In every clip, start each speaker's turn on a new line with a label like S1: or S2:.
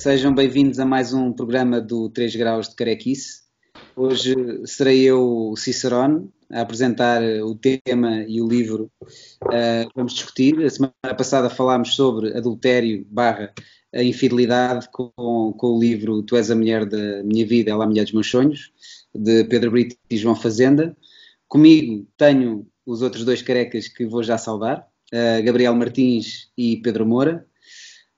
S1: sejam bem-vindos a mais um programa do 3 Graus de Carequice. Hoje serei eu, Cicerone, a apresentar o tema e o livro uh, que vamos discutir. A semana passada falámos sobre adultério barra a infidelidade com, com, o livro Tu és a mulher da minha vida, ela é a mulher dos meus sonhos, de Pedro Brito e João Fazenda. Comigo tenho os outros dois carecas que vou já saudar, uh, Gabriel Martins e Pedro Moura.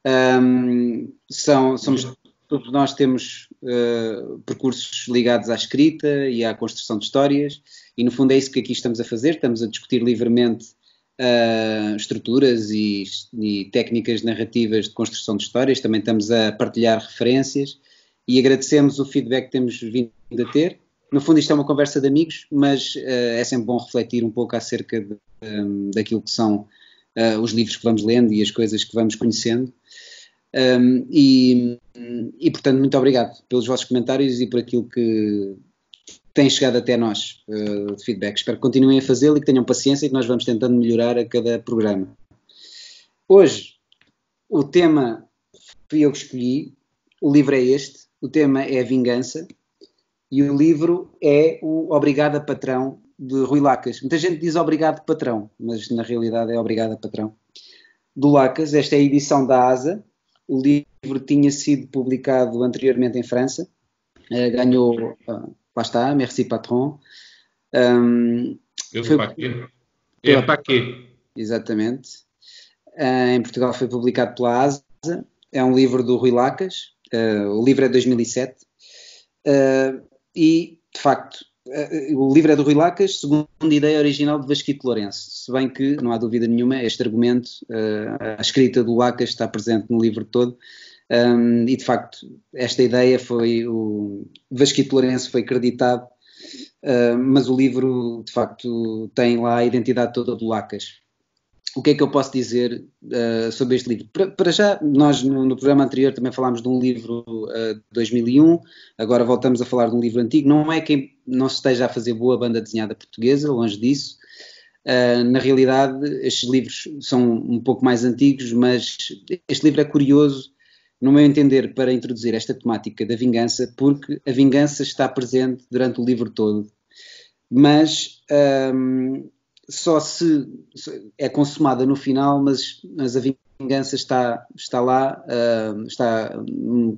S1: Um, são, somos, todos nós temos uh, percursos ligados à escrita e à construção de histórias, e no fundo é isso que aqui estamos a fazer, estamos a discutir livremente uh, estruturas e, e, técnicas narrativas de construção de histórias, também estamos a partilhar referências e agradecemos o feedback que temos vindo a ter. No fundo, isto é uma conversa de amigos, mas uh, é sempre bom refletir um pouco acerca de, um, daquilo que são os livros que vamos lendo e as coisas que vamos conhecendo. Um, e, e, portanto, muito obrigado pelos vossos comentários e por aquilo que tem chegado até nós uh, de feedback. Espero que continuem a fazê-lo e que tenham paciência e que nós vamos tentando melhorar a cada programa. Hoje, o tema fui eu que escolhi, o livro é este, o tema é a vingança e o livro é o Obrigada Patrão de Rui Lacas. Muita gente diz Obrigado Patrão, mas na realidade é Obrigada Patrão. Do Lacas, esta é a edição da ASA. O livro tinha sido publicado anteriormente em França, uh, ganhou uh, lá está, merci patron. Um,
S2: Eu foi, paquê. É paquê.
S1: Exatamente. Uh, em Portugal foi publicado pela ASA. É um livro do Rui Lacas. Uh, o livro é de 2007. Uh, e, de facto, o livro é do Rui Lacas, segundo a ideia original de Vasquito Lourenço. Se bem que, não há dúvida nenhuma, este argumento, a escrita do Lacas está presente no livro todo e de facto, esta ideia foi. O Vasquito Lourenço foi acreditado, uh, mas o livro de facto tem lá a identidade toda do Lacas. O que é que eu posso dizer uh, sobre este livro? Para, para já, nós no, no, programa anterior também falámos de um livro uh, de 2001, agora voltamos a falar de um livro antigo. Não é que não se esteja a fazer boa banda desenhada portuguesa, longe disso. Uh, na realidade, estes livros são um pouco mais antigos, mas este livro é curioso no meu entender, para introduzir esta temática da vingança, porque a vingança está presente durante o livro todo, mas um, só se é consumada no final, mas, mas a vingança está, está lá, uh, está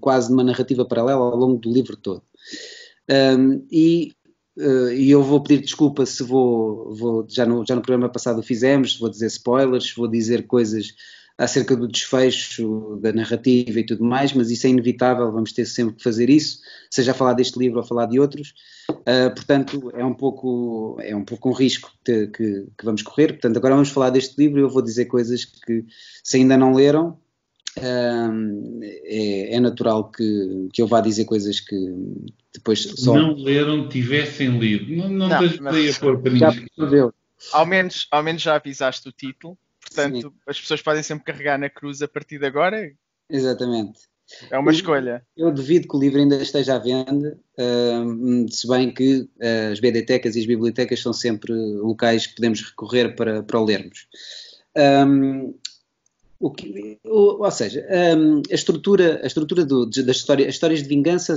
S1: quase numa narrativa paralela ao longo do livro todo. Um, e, uh, e eu vou pedir desculpa se vou, vou já, no, já no programa passado fizemos, vou dizer spoilers, vou dizer coisas acerca do desfecho da narrativa e tudo mais, mas isso é inevitável, vamos ter sempre que fazer isso, seja a falar deste livro ou a falar de outros. Uh, portanto, é um pouco é um pouco um risco que, que, que, vamos correr. Portanto, agora vamos falar deste livro e eu vou dizer coisas que, se ainda não leram, uh, é, é, natural que, que eu vá dizer coisas que depois
S2: só. Não leram, tivessem lido. Não, não, não tens mas... a pôr para
S3: já Ao menos, ao menos já avisaste o título Portanto, Sim. as pessoas podem sempre carregar na cruz a partir de agora.
S1: Exatamente.
S3: É uma eu, escolha.
S1: Eu devido que o livro ainda esteja à venda, uh, se bem que uh, as BDTecas e as bibliotecas são sempre locais que podemos recorrer para, para o lermos. Um, o que, ou, ou seja, um, a estrutura, a estrutura do, da história, as histórias de vingança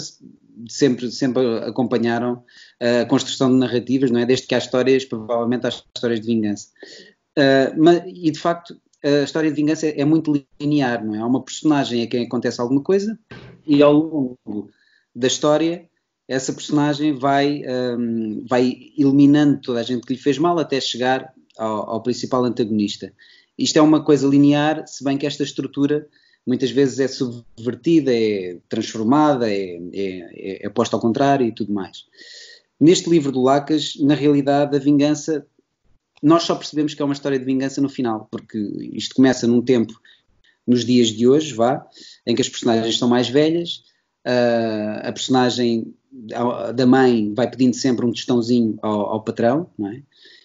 S1: sempre, sempre acompanharam a construção de narrativas, não é? Desde que há histórias, provavelmente há histórias de vingança. Uh, mas, e de facto, a história de vingança é, é, muito linear, não é? Há uma personagem a quem acontece alguma coisa e ao longo da história essa personagem vai, um, vai eliminando toda a gente que lhe fez mal até chegar ao, ao, principal antagonista. Isto é uma coisa linear, se bem que esta estrutura muitas vezes é subvertida, é transformada, é, é, é posta ao contrário e tudo mais. Neste livro do Lacas, na realidade, a vingança nós só percebemos que é uma história de vingança no final, porque isto começa num tempo, nos dias de hoje, vá, em que as personagens são mais velhas, uh, a personagem da mãe vai pedindo sempre um tostãozinho ao, ao patrão, não é?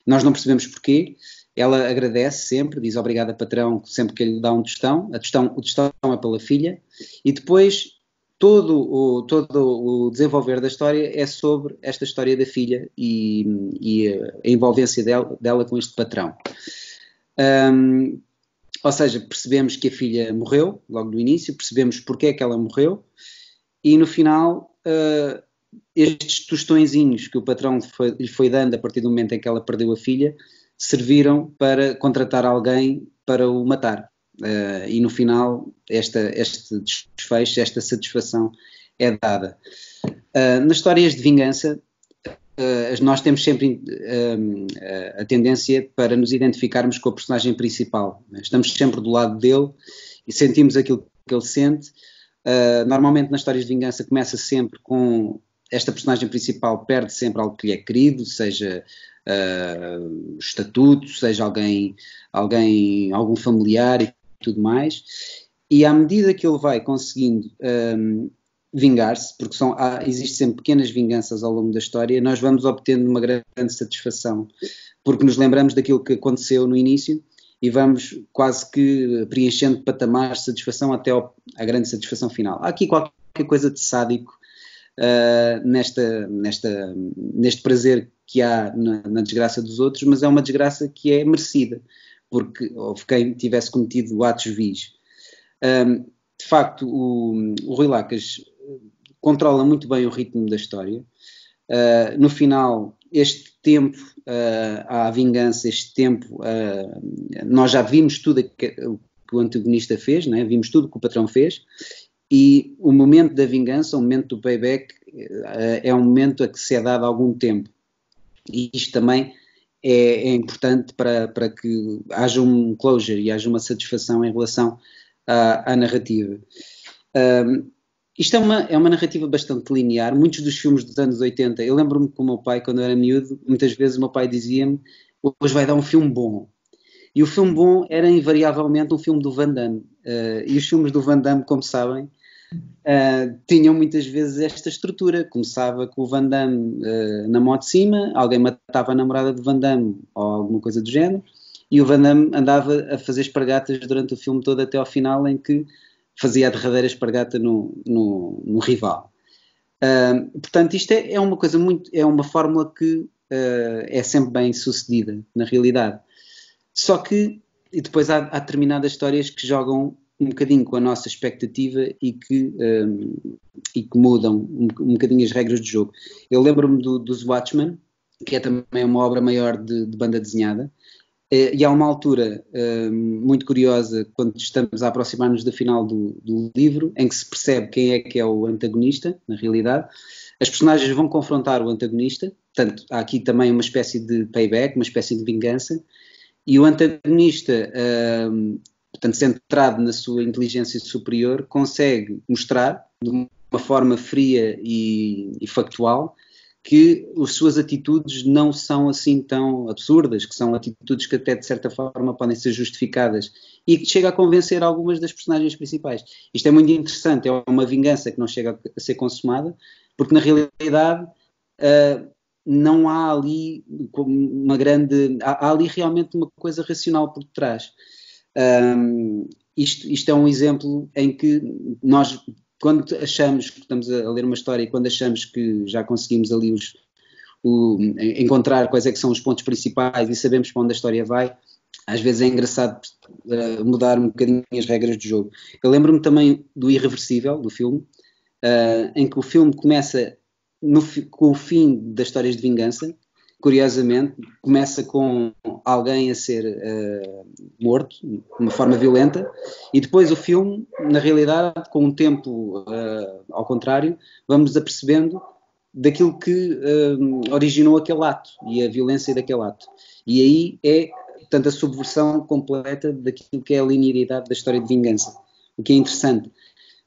S1: Nós não percebemos porquê, ela agradece sempre, diz obrigada patrão sempre que ele dá um tostão, a tostão o tostão é pela filha, e depois todo o, todo o desenvolver da história é sobre esta história da filha e, e a envolvência dela, dela, com este patrão. Um, ou seja, percebemos que a filha morreu, logo no início, percebemos porque é que ela morreu, e no final, uh, estes tostõezinhos que o patrão foi, lhe foi dando a partir do momento em que ela perdeu a filha, serviram para contratar alguém para o matar. Uh, e no final, esta, este desfecho, esta satisfação é dada. Uh, nas histórias de vingança, uh, nós temos sempre a tendência para nos identificarmos com o personagem principal. Estamos sempre do lado dele e sentimos aquilo que ele sente. normalmente nas histórias de vingança começa sempre com esta personagem principal perde sempre algo que lhe é querido, seja uh, estatuto, seja alguém, alguém, algum familiar tudo mais. E à medida que ele vai conseguindo um, vingar-se, porque são, há, existem sempre pequenas vinganças ao longo da história, nós vamos obtendo uma grande satisfação, porque nos lembramos daquilo que aconteceu no início e vamos quase que preenchendo patamares de satisfação até ao, à grande satisfação final. Há aqui qualquer coisa de sádico uh, nesta, nesta, neste prazer que há na, na, desgraça dos outros, mas é uma desgraça que é merecida, porque houve quem tivesse cometido atos vis. Um, de facto, o, o Rui Lacas controla muito bem o ritmo da história. Uh, no final, este tempo uh, à vingança, este tempo, uh, nós já vimos tudo o que, o antagonista fez, né? vimos tudo o que o patrão fez, e o momento da vingança, o momento do payback, é um momento a que se é dado algum tempo. E isto também é, é, importante para, para que haja um closure e haja uma satisfação em relação à, à narrativa. Um, isto é uma, é uma narrativa bastante linear. Muitos dos filmes dos anos 80, eu lembro-me com o meu pai, quando eu era miúdo, muitas vezes o meu pai dizia-me: hoje vai dar um filme bom. E o filme bom era invariavelmente um filme do Van Damme. Uh, e os filmes do Van Damme, como sabem, uh, tinham muitas vezes esta estrutura. Começava com o Van Damme uh, na moto de cima, alguém matava a namorada de Van Damme ou alguma coisa do género, e o Van Damme andava a fazer espargatas durante o filme todo até ao final, em que fazia a derradeira espargata no, no, no rival. Uh, portanto, isto é, é, uma coisa muito, é uma fórmula que é sempre bem sucedida, na realidade. Só que, e depois há, há determinadas histórias que jogam um bocadinho com a nossa expectativa e que, um, e que mudam um, um bocadinho as regras do jogo. Eu lembro-me do, dos Watchmen, que é também uma obra maior de, de banda desenhada, eh, e há uma altura hum, muito curiosa, quando estamos a aproximar-nos do final do, do, livro, em que se percebe quem é que é o antagonista, na realidade. As personagens vão confrontar o antagonista, portanto, há aqui também uma espécie de payback, uma espécie de vingança, e o antagonista hum, portanto, centrado na sua inteligência superior, consegue mostrar de uma forma fria e, e factual que as suas atitudes não são assim tão absurdas, que são atitudes que até de certa forma podem ser justificadas e que chega a convencer algumas das personagens principais. Isto é muito interessante, é uma vingança que não chega a ser consumada, porque na realidade uh, não há ali uma grande. Há, há, ali realmente uma coisa racional por detrás. Um, isto, isto é um exemplo em que nós, quando achamos que estamos a ler uma história e quando achamos que já conseguimos ali os, o, encontrar quais é que são os pontos principais e sabemos para onde a história vai, às vezes é engraçado uh, mudar um bocadinho as regras do jogo. Eu lembro-me também do Irreversível, do filme, uh, em que o filme começa no, com o fim das histórias de vingança curiosamente, começa com alguém a ser uh, morto de uma forma violenta e depois o filme, na realidade, com um tempo uh, ao contrário, vamos apercebendo daquilo que uh, originou aquele ato e a violência daquele ato. E aí é, portanto, a subversão completa daquilo que é a linearidade da história de vingança, o que é interessante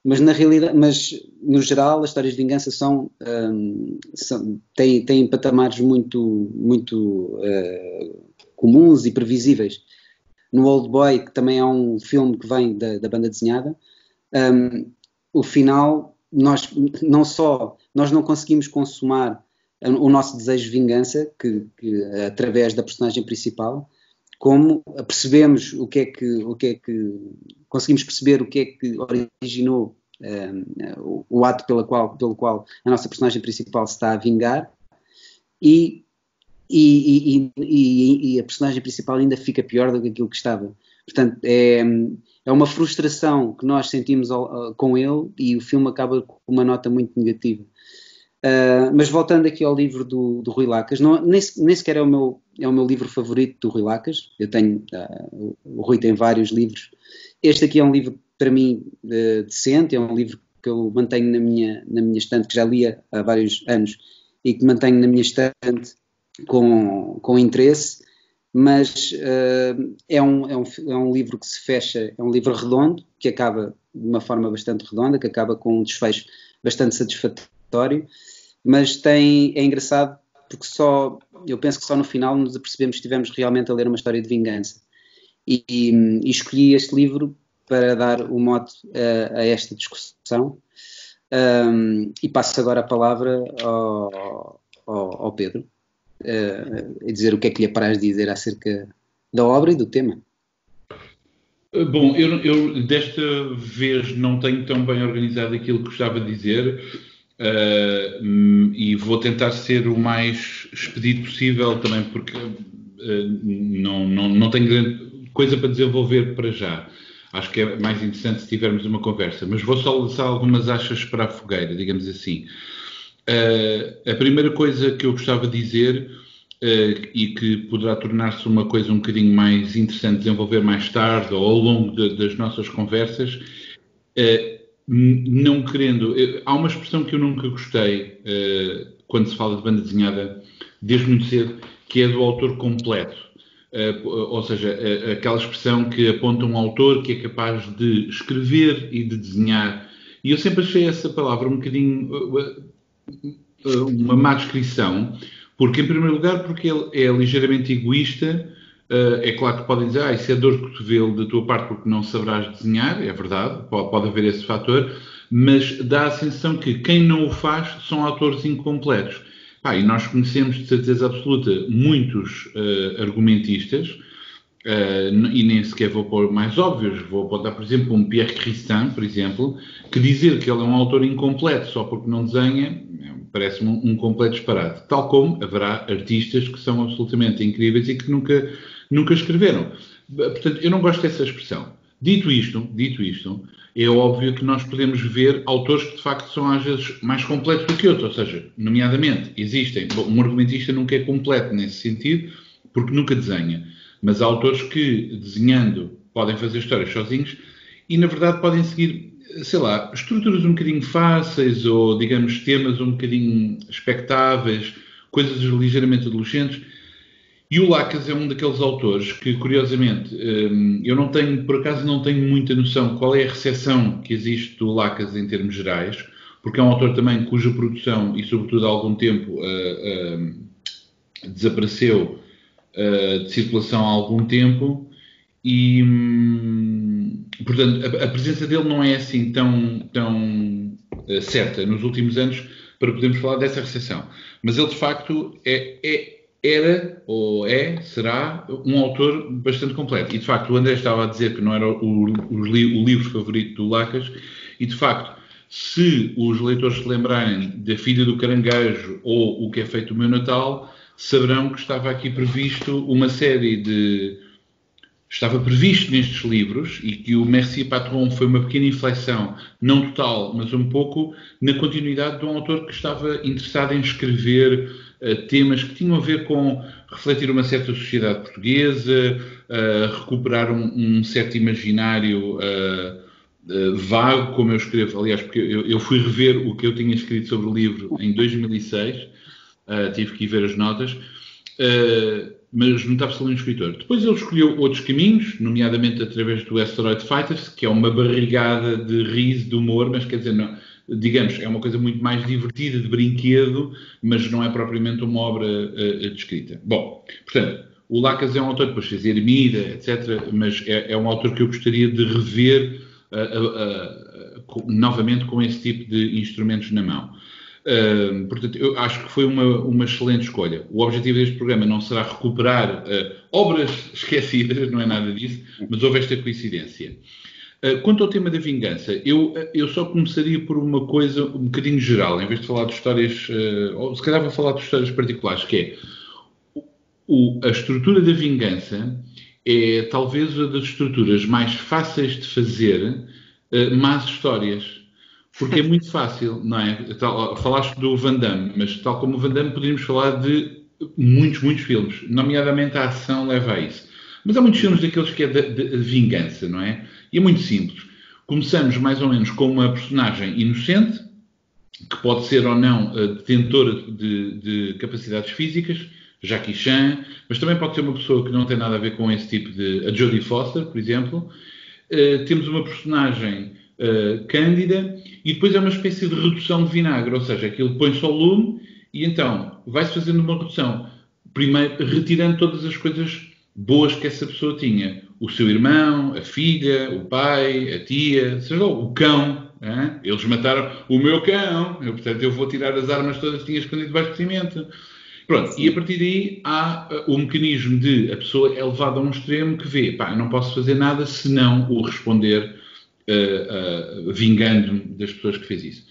S1: mas na realidade, mas no geral as histórias de vingança são, um, são têm, têm patamares muito, muito uh, comuns e previsíveis. No Old Boy, que também é um filme que vem da, da banda desenhada, um, o final nós não só nós não conseguimos consumar o nosso desejo de vingança que, que através da personagem principal, como percebemos o que é que, o que, é que conseguimos perceber o que é que originou um, o, ato pela qual, pelo qual a nossa personagem principal se está a vingar e, e, e, e, a personagem principal ainda fica pior do que aquilo que estava. Portanto, é, é uma frustração que nós sentimos ao, com ele e o filme acaba com uma nota muito negativa. Uh, mas voltando aqui ao livro do, do Rui Lacas, não, nem, nem, sequer é o, meu, é o meu livro favorito do Rui Lacas. Eu tenho, uh, o Rui tem vários livros. Este aqui é um livro, para mim, uh, decente, é um livro que eu mantenho na minha, na minha estante, que já lia há vários anos e que mantenho na minha estante com, com interesse, mas é, um, é, um, é um livro que se fecha, é um livro redondo, que acaba de uma forma bastante redonda, que acaba com um desfecho bastante satisfatório mas tem, é engraçado porque só, eu penso que só no final nos apercebemos que estivemos realmente a ler uma história de vingança. E, e, escolhi este livro para dar o mote a, a esta discussão. Um, e passo agora a palavra ao, ao, ao Pedro, uh, a dizer o que é que lhe apraz dizer acerca da obra e do tema.
S2: Bom, eu, eu, desta vez não tenho tão bem organizado aquilo que gostava de dizer. Uh, e vou tentar ser o mais expedito possível também, porque uh, não, não, não tenho grande coisa para desenvolver para já. Acho que é mais interessante se tivermos uma conversa, mas vou só lançar algumas achas para a fogueira, digamos assim. Uh, a primeira coisa que eu gostava de dizer, e que poderá tornar-se uma coisa um bocadinho mais interessante desenvolver mais tarde ou ao longo de, das nossas conversas, não querendo. Há uma expressão que eu nunca gostei uh, quando se fala de banda desenhada, desde muito cedo, que é do autor completo. Uh, ou seja, uh, aquela expressão que aponta um autor que é capaz de escrever e de desenhar. E eu sempre achei essa palavra um bocadinho uma má descrição, porque, em primeiro lugar, porque ele é ligeiramente egoísta é claro que podem dizer, ah, isso é dor de cotovelo da tua parte porque não saberás desenhar, é verdade, pode, pode haver esse fator, mas dá a sensação que quem não o faz são autores incompletos. Pá, e nós conhecemos de certeza absoluta muitos uh, argumentistas, uh, e nem sequer vou pôr mais óbvios, vou apontar, por exemplo, um Pierre Christin, por exemplo, que dizer que ele é um autor incompleto só porque não desenha, parece-me um, um completo disparate. Tal como haverá artistas que são absolutamente incríveis e que nunca nunca escreveram. Portanto, eu não gosto dessa expressão. Dito isto, dito isto, é óbvio que nós podemos ver autores que de facto são às vezes mais completos do que outros, ou seja, nomeadamente, existem, bom, um argumentista nunca é completo nesse sentido, porque nunca desenha, mas há autores que, desenhando, podem fazer histórias sozinhos e, na verdade, podem seguir, sei lá, estruturas um bocadinho fáceis ou, digamos, temas um bocadinho expectáveis, coisas ligeiramente adolescentes, e o Lacas é um daqueles autores que, curiosamente, hum, eu não tenho, por acaso, não tenho muita noção qual é a recepção que existe do Lacas em termos gerais, porque é um autor também cuja produção, e sobretudo há algum tempo, uh, uh, desapareceu uh, de circulação há algum tempo, e, hum, portanto, a, presença dele não é assim tão, tão certa nos últimos anos para podermos falar dessa recepção. Mas ele, de facto, é, é era, ou é, será, um autor bastante completo. E de facto, o André estava a dizer que não era o, o, o livro favorito do Lacas, e de facto, se os leitores se lembrarem da Filha do Caranguejo ou O que é feito o meu Natal, saberão que estava aqui previsto uma série de. Estava previsto nestes livros e que o Merci Patron foi uma pequena inflexão, não total, mas um pouco, na continuidade de um autor que estava interessado em escrever temas que tinham a ver com refletir uma certa sociedade portuguesa, uh, recuperar um, um, certo imaginário uh, vago, como eu escrevo. Aliás, porque eu, eu, fui rever o que eu tinha escrito sobre o livro em 2006, tive que ir ver as notas, mas notava-se ali um escritor. Depois ele escolheu outros caminhos, nomeadamente através do Asteroid Fighters, que é uma barrigada de riso, de humor, mas quer dizer, não digamos, é uma coisa muito mais divertida, de brinquedo, mas não é propriamente uma obra uh, descrita. Bom, portanto, o Lacas é um autor que depois fez Ermida, etc., mas é, é, um autor que eu gostaria de rever uh, uh, novamente com esse tipo de instrumentos na mão. Uh, portanto, eu acho que foi uma, uma excelente escolha. O objetivo deste programa não será recuperar uh, obras esquecidas, não é nada disso, mas houve esta coincidência. Eh, quanto ao tema da vingança, eu, eh, eu só começaria por uma coisa um bocadinho geral, em vez de falar de histórias, uh, ou se calhar vou falar de histórias particulares, que é o, a estrutura da vingança é talvez uma das estruturas mais fáceis de fazer más histórias. Porque é muito fácil, não é? Tal, falaste do Van Damme, mas tal como o Van Damme, poderíamos falar de muitos, muitos filmes. Nomeadamente a ação leva a isso. Mas há muitos filmes daqueles que é de, de vingança, não é? E é muito simples. Começamos mais ou menos com uma personagem inocente, que pode ser ou não detentora de, de capacidades físicas, Jackie Chan, mas também pode ser uma pessoa que não tem nada a ver com esse tipo de. a Jodie Foster, por exemplo. Uh, temos uma personagem uh, cândida e depois é uma espécie de redução de vinagre, ou seja, aquilo põe-se ao lume e então vai-se fazendo uma redução. Primeiro, retirando todas as coisas boas que essa pessoa tinha. O seu irmão, a filha, o pai, a tia, seja lá, o cão. Hein? Eles mataram o meu cão, eu, portanto eu vou tirar as armas todas que tinha escondido debaixo do cimento. Pronto, e a partir daí há uh, o mecanismo de a pessoa é levada a um extremo que vê, pá, eu não posso fazer nada se não o responder uh, uh, vingando-me das pessoas que fez isso.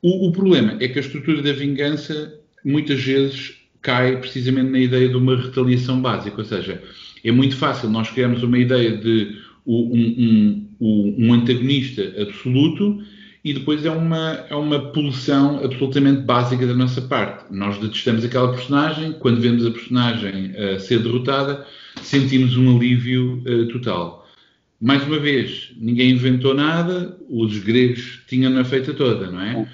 S2: O, o, problema é que a estrutura da vingança muitas vezes cai precisamente na ideia de uma retaliação básica, ou seja, é muito fácil nós criarmos uma ideia de um, um, um antagonista absoluto e depois é uma, é uma pulsão absolutamente básica da nossa parte. Nós detestamos aquela personagem, quando vemos a personagem uh, ser derrotada, sentimos um alívio uh, total. Mais uma vez, ninguém inventou nada, os gregos tinham-na feita toda, não é?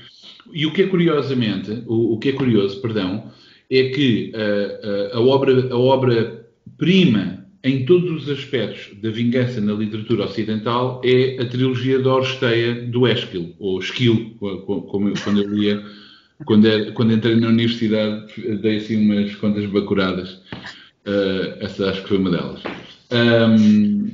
S2: E o que é curiosamente, o, o que é curioso, perdão, é que uh, a obra, a obra prima em todos os aspectos da vingança na literatura ocidental é a trilogia da Oresteia do Esquil, ou Esquil, como, quando eu lia, quando, era, quando, entrei na universidade, dei assim umas quantas bacuradas. Uh, essa acho que foi uma delas. Um,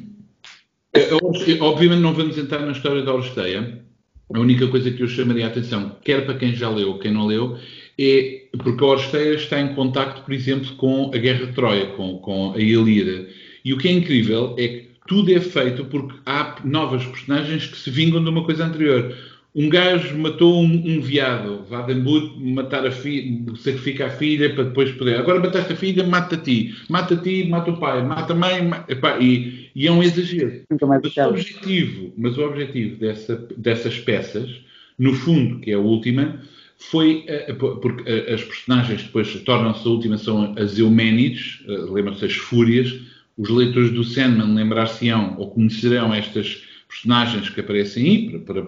S2: obviamente não vamos entrar na história da Oresteia. A única coisa que eu chamaria a atenção, quer para quem já leu, quem não leu, é porque a Oresteia está em contacto, por exemplo, com a Guerra de Troia, com, com a Ilíada. E o que é incrível é que tudo é feito porque há novas personagens que se vingam de uma coisa anterior. Um gajo matou um, um veado, Vadembut matar a filha, sacrifica a filha para depois poder. Agora mataste a filha, mata a ti. Mata ti, mata o pai. Mata a mãe, epá, e, e, é um exagero. Mas o objetivo, mas o objetivo dessa, dessas peças, no fundo, que é a última, foi uh, porque uh, as personagens depois tornam-se a última são as Eumênides, uh, lembram-se as Fúrias. Os leitores do Sandman lembrar-se-ão ou conhecerão estas personagens que aparecem aí, para, para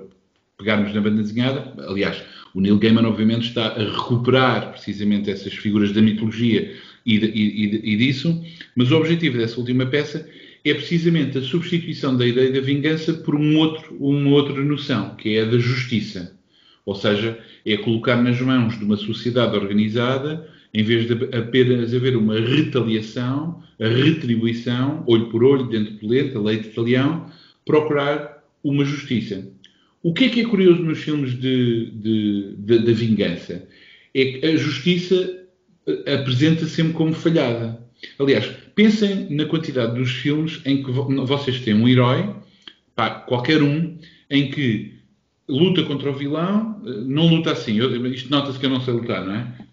S2: pegarmos na banda desenhada. Aliás, o Neil Gaiman, obviamente, está a recuperar precisamente essas figuras da mitologia e, de, e, e disso, mas o objetivo dessa última peça é precisamente a substituição da ideia da vingança por um outro, uma outra noção, que é a da justiça. Ou seja, é colocar nas mãos de uma sociedade organizada, em vez de apenas haver uma retaliação, a retribuição, olho por olho, dente por dente, a lei de talião, procurar uma justiça. O que é que é curioso nos filmes de, de, de, de vingança? É que a justiça eh, apresenta sempre como falhada. Aliás, pensem na quantidade dos filmes em que vocês têm um herói, pá, qualquer um, em que luta contra o vilão, eh, não luta assim. Eu, isto nota-se que eu não sei lutar, não é?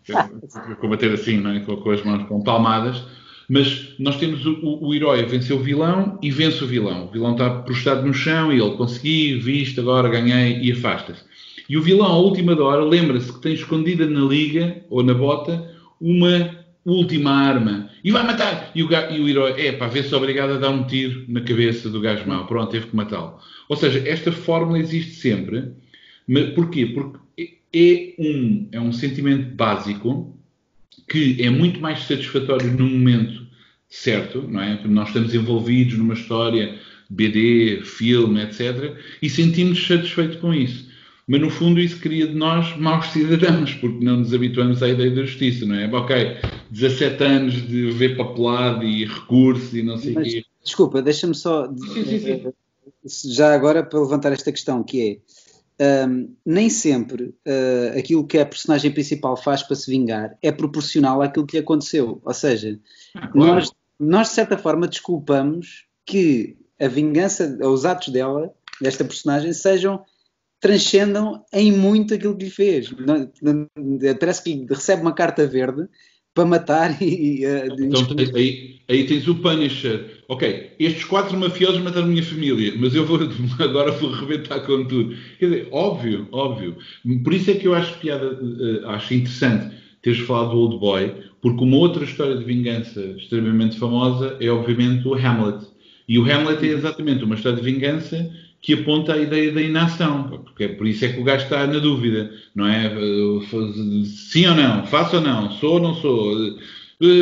S2: Combater assim, não é? Com, com, as mãos com palmadas. Mas nós temos o, o, o herói a vencer o vilão e vence o vilão. O vilão está prostrado no chão e ele conseguiu, visto, agora ganhei e afasta-se. E o vilão, à última hora, lembra-se que tem escondida na liga ou na bota uma última arma e vai matar. E o, e o herói, é pá, vê-se obrigado a dar um tiro na cabeça do gajo mau. Pronto, teve que matá-lo. Ou seja, esta fórmula existe sempre. Mas porquê? Porque é um, é um sentimento básico que é muito mais satisfatório no momento certo, não é? Porque nós estamos envolvidos numa história, BD, filme, etc. E sentimos satisfeitos com isso. Mas no fundo isso cria de nós maus cidadãos, porque não nos habituamos à ideia da justiça, não é? Ok, 17 anos de ver papelado e recurso e não sei o quê.
S1: Desculpa, deixa-me só. Sim, sim, sim. Já agora para levantar esta questão, que é. Um, nem sempre uh, aquilo que a personagem principal faz para se vingar é proporcional àquilo que lhe aconteceu. Ou seja, ah, claro. nós, nós de certa forma desculpamos que a vingança, os atos dela, desta personagem, sejam transcendam em muito aquilo que lhe fez. Parece que recebe uma carta verde para matar e.
S2: Uh, então, aí, aí tens o Punisher. Ok, estes quatro mafiosos mataram a minha família, mas eu vou, agora vou rebentar com tudo. Quer dizer, óbvio, óbvio. Por isso é que eu acho piada, uh, acho interessante teres falado do Old Boy, porque uma outra história de vingança extremamente famosa é, obviamente, o Hamlet. E o Hamlet é exatamente uma história de vingança que aponta a ideia da inação, porque é por isso é que o gajo está na dúvida, não é? Sim ou não? Faço ou não? Sou ou não sou?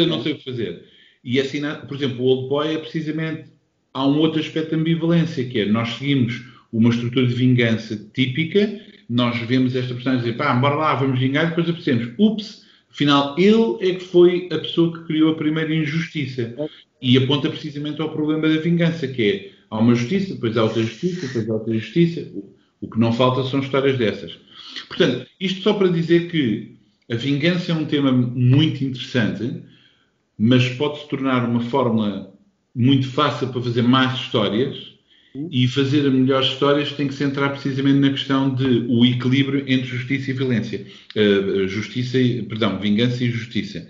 S2: Não sei o que fazer. E assim, por exemplo, o Old Boy é precisamente. Há um outro aspecto de ambivalência, que é nós seguimos uma estrutura de vingança típica, nós vemos esta personagem dizer, pá, bora lá, vamos vingar, e depois apercebemos, ups, afinal, ele é que foi a pessoa que criou a primeira injustiça. E aponta precisamente ao problema da vingança, que é há uma justiça, depois há outra justiça, depois há outra justiça. O que não falta são histórias dessas. Portanto, isto só para dizer que a vingança é um tema muito interessante, mas pode se tornar uma fórmula muito fácil para fazer mais histórias. E fazer melhores histórias tem que se entrar precisamente na questão de o equilíbrio entre justiça e violência. Uh, justiça e, perdão, vingança e justiça.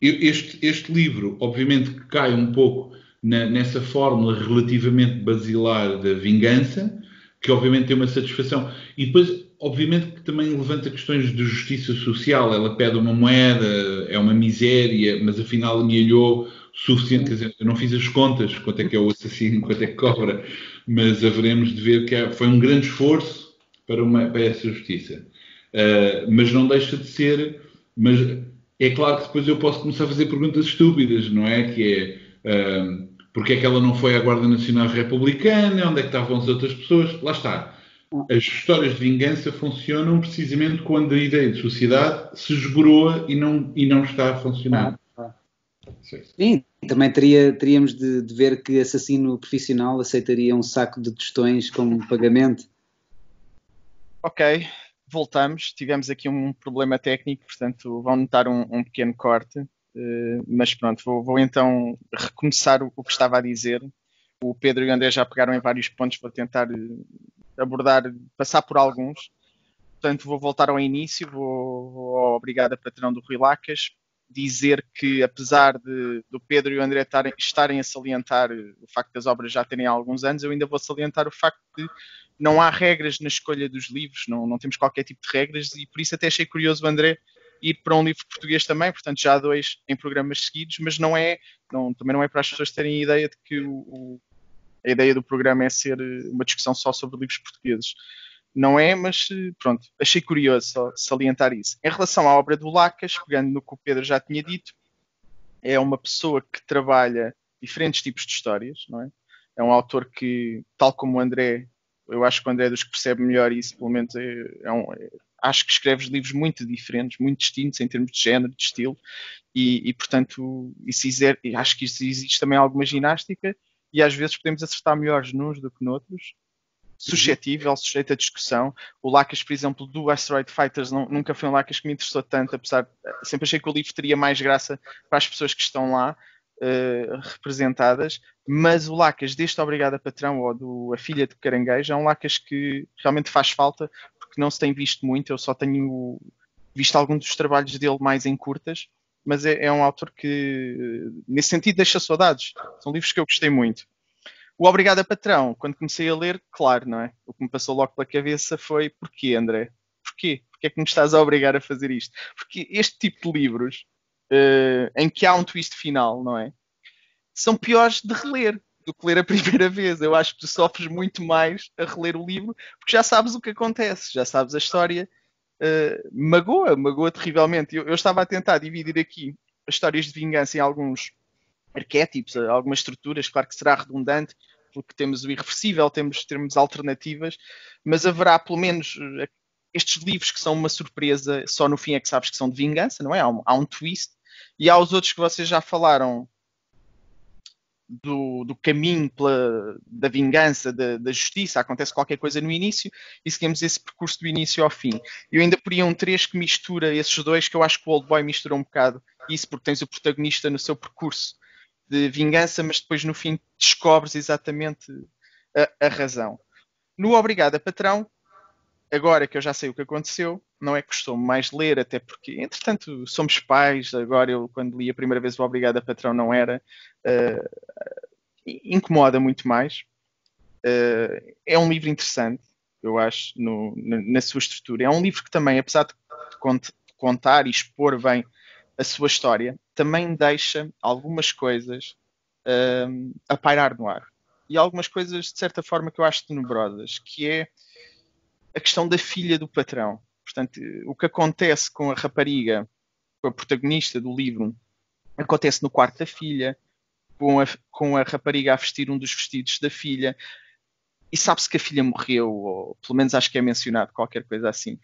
S2: Este, este livro, obviamente, cai um pouco na, nessa fórmula relativamente basilar da vingança, que obviamente tem uma satisfação. E depois, obviamente, que também levanta questões de justiça social. Ela pede uma moeda, é uma miséria, mas afinal amealhou suficiente. Quer dizer, eu não fiz as contas, quanto é que é o assassino, quanto é que cobra, mas haveremos de ver que foi um grande esforço para, uma, para essa justiça. Uh, mas não deixa de ser. Mas é claro que depois eu posso começar a fazer perguntas estúpidas, não é? Que é. Uh, porque é que ela não foi à Guarda Nacional Republicana? Onde é que estavam as outras pessoas? Lá está. As histórias de vingança funcionam precisamente quando a ideia de sociedade se esboroa e não, e não está a funcionar.
S1: Sim, também teria, teríamos de, de, ver que assassino profissional aceitaria um saco de tostões como pagamento.
S3: Ok, voltamos. Tivemos aqui um problema técnico, portanto vão notar um, um pequeno corte. Eh, mas pronto, vou, vou então recomeçar o, o, que estava a dizer. O Pedro e o André já pegaram em vários pontos, vou tentar eh, abordar, passar por alguns. Portanto, vou voltar ao início, vou, vou ao obrigado a patrão do Rui Lacas, dizer que apesar de, do Pedro e o André estarem, estarem a salientar o facto das obras já terem alguns anos, eu ainda vou salientar o facto de não há regras na escolha dos livros, não, não temos qualquer tipo de regras e por isso até achei curioso o André ir para um livro português também, portanto já há dois em programas seguidos, mas não é, não, também não é para as pessoas terem a ideia de que o, o, a ideia do programa é ser eh, uma discussão só sobre livros portugueses. Não é, mas eh, pronto, achei curioso salientar isso. Em relação à obra do Lacas, pegando no que o Pedro já tinha dito, é uma pessoa que trabalha diferentes tipos de histórias, não é? É um autor que, tal como o André, eu acho que o André é dos que percebe melhor isso, pelo menos é, é um, é, acho que escreves livros muito diferentes, muito distintos em termos de género, de estilo, e, e portanto, isso acho que isso existe também alguma ginástica, e às vezes podemos acertar melhores nos do que noutros. Suscetível, sujeito a discussão. O Lacas, por exemplo, do Asteroid Fighters, não, nunca foi um Lacas que me interessou tanto, apesar sempre achei que o livro teria mais graça para as pessoas que estão lá. Uh, representadas, mas o Lacas deste Obrigada Patrão ou do A Filha de Caranguejo é um Lacas que realmente faz falta que não se tem visto muito, eu só tenho visto alguns dos trabalhos dele mais em curtas, mas é, é um autor que, nesse sentido, deixa saudades. São livros que eu gostei muito. O Obrigado a Patrão, quando comecei a ler, claro, não é? O que me passou logo pela cabeça foi porquê, André? Porquê? Porquê é que me estás a obrigar a fazer isto? Porque este tipo de livros, uh, em que há um twist final, não é? São piores de reler do que ler a primeira vez. Eu acho que tu sofres muito mais a reler o livro porque já sabes o que acontece, já sabes a história. Uh, magoa, magoa terrivelmente. Eu, eu, estava a tentar dividir aqui as histórias de vingança em alguns arquétipos, algumas estruturas. Claro que será redundante, porque temos o irreversível, temos termos alternativas, mas haverá pelo menos uh, estes livros que são uma surpresa, só no fim é que sabes que são de vingança, não é? Há um, há um twist. E há os outros que vocês já falaram do, do caminho pela, da vingança, da, da, justiça, acontece qualquer coisa no início e seguimos esse percurso do início ao fim. Eu ainda poria um 3 que mistura esses dois, que eu acho que o Old Boy mistura um bocado isso, porque tens o protagonista no seu percurso de vingança, mas depois no fim descobres exatamente a, a razão. No Obrigada Patrão, agora que eu já sei o que aconteceu, não é que costumo mais ler, até porque, entretanto, somos pais. Agora, eu, quando li a primeira vez o Obrigado a Patrão, não era. Uh, incomoda muito mais. Uh, é um livro interessante, eu acho, no, na, sua estrutura. É um livro que também, apesar de contar e expor bem a sua história, também deixa algumas coisas uh, a pairar no ar. E algumas coisas, de certa forma, que eu acho tenebrosas, que é a questão da filha do patrão. Portanto, o que acontece com a rapariga, com a protagonista do livro, acontece no quarto da filha, com a, com a rapariga a vestir um dos vestidos da filha, e sabe-se que a filha morreu, ou pelo menos acho que é mencionado, qualquer coisa assim.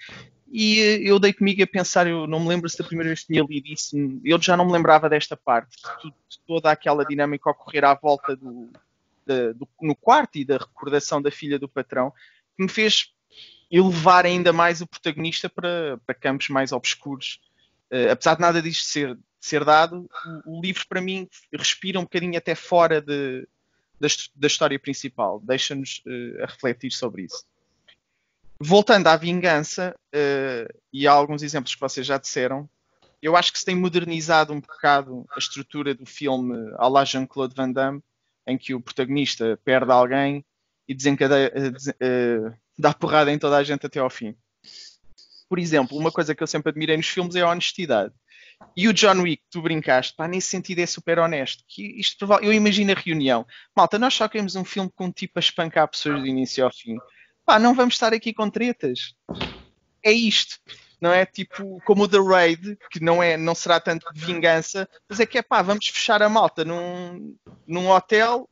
S3: E eu dei comigo a pensar, eu não me lembro se da primeira vez que tinha lido isso, eu já não me lembrava desta parte, de, toda aquela dinâmica ocorrer à volta do, do, no quarto e da recordação da filha do patrão, que me fez elevar ainda mais o protagonista para, para campos mais obscuros. Uh, apesar de nada disto ser, ser dado, o, o, livro para mim respira um bocadinho até fora de, da, da história principal, deixa-nos uh, a refletir sobre isso. Voltando à vingança, uh, e a alguns exemplos que vocês já disseram, eu acho que se tem modernizado um bocado a estrutura do filme à la Jean-Claude Van Damme, em que o protagonista perde alguém e desencadeia, dá porrada em toda a gente até ao fim. Por exemplo, uma coisa que eu sempre admirei nos filmes é a honestidade. E o John Wick, tu brincaste, pá, nesse sentido é super honesto. Que isto, eu imagino a reunião. Malta, nós só queremos um filme com um tipo a espancar pessoas do início ao fim. Pá, não vamos estar aqui com tretas. É isto. Não é tipo como o The Raid, que não, é, não será tanto de vingança, mas é que é pá, vamos fechar a malta num, num hotel,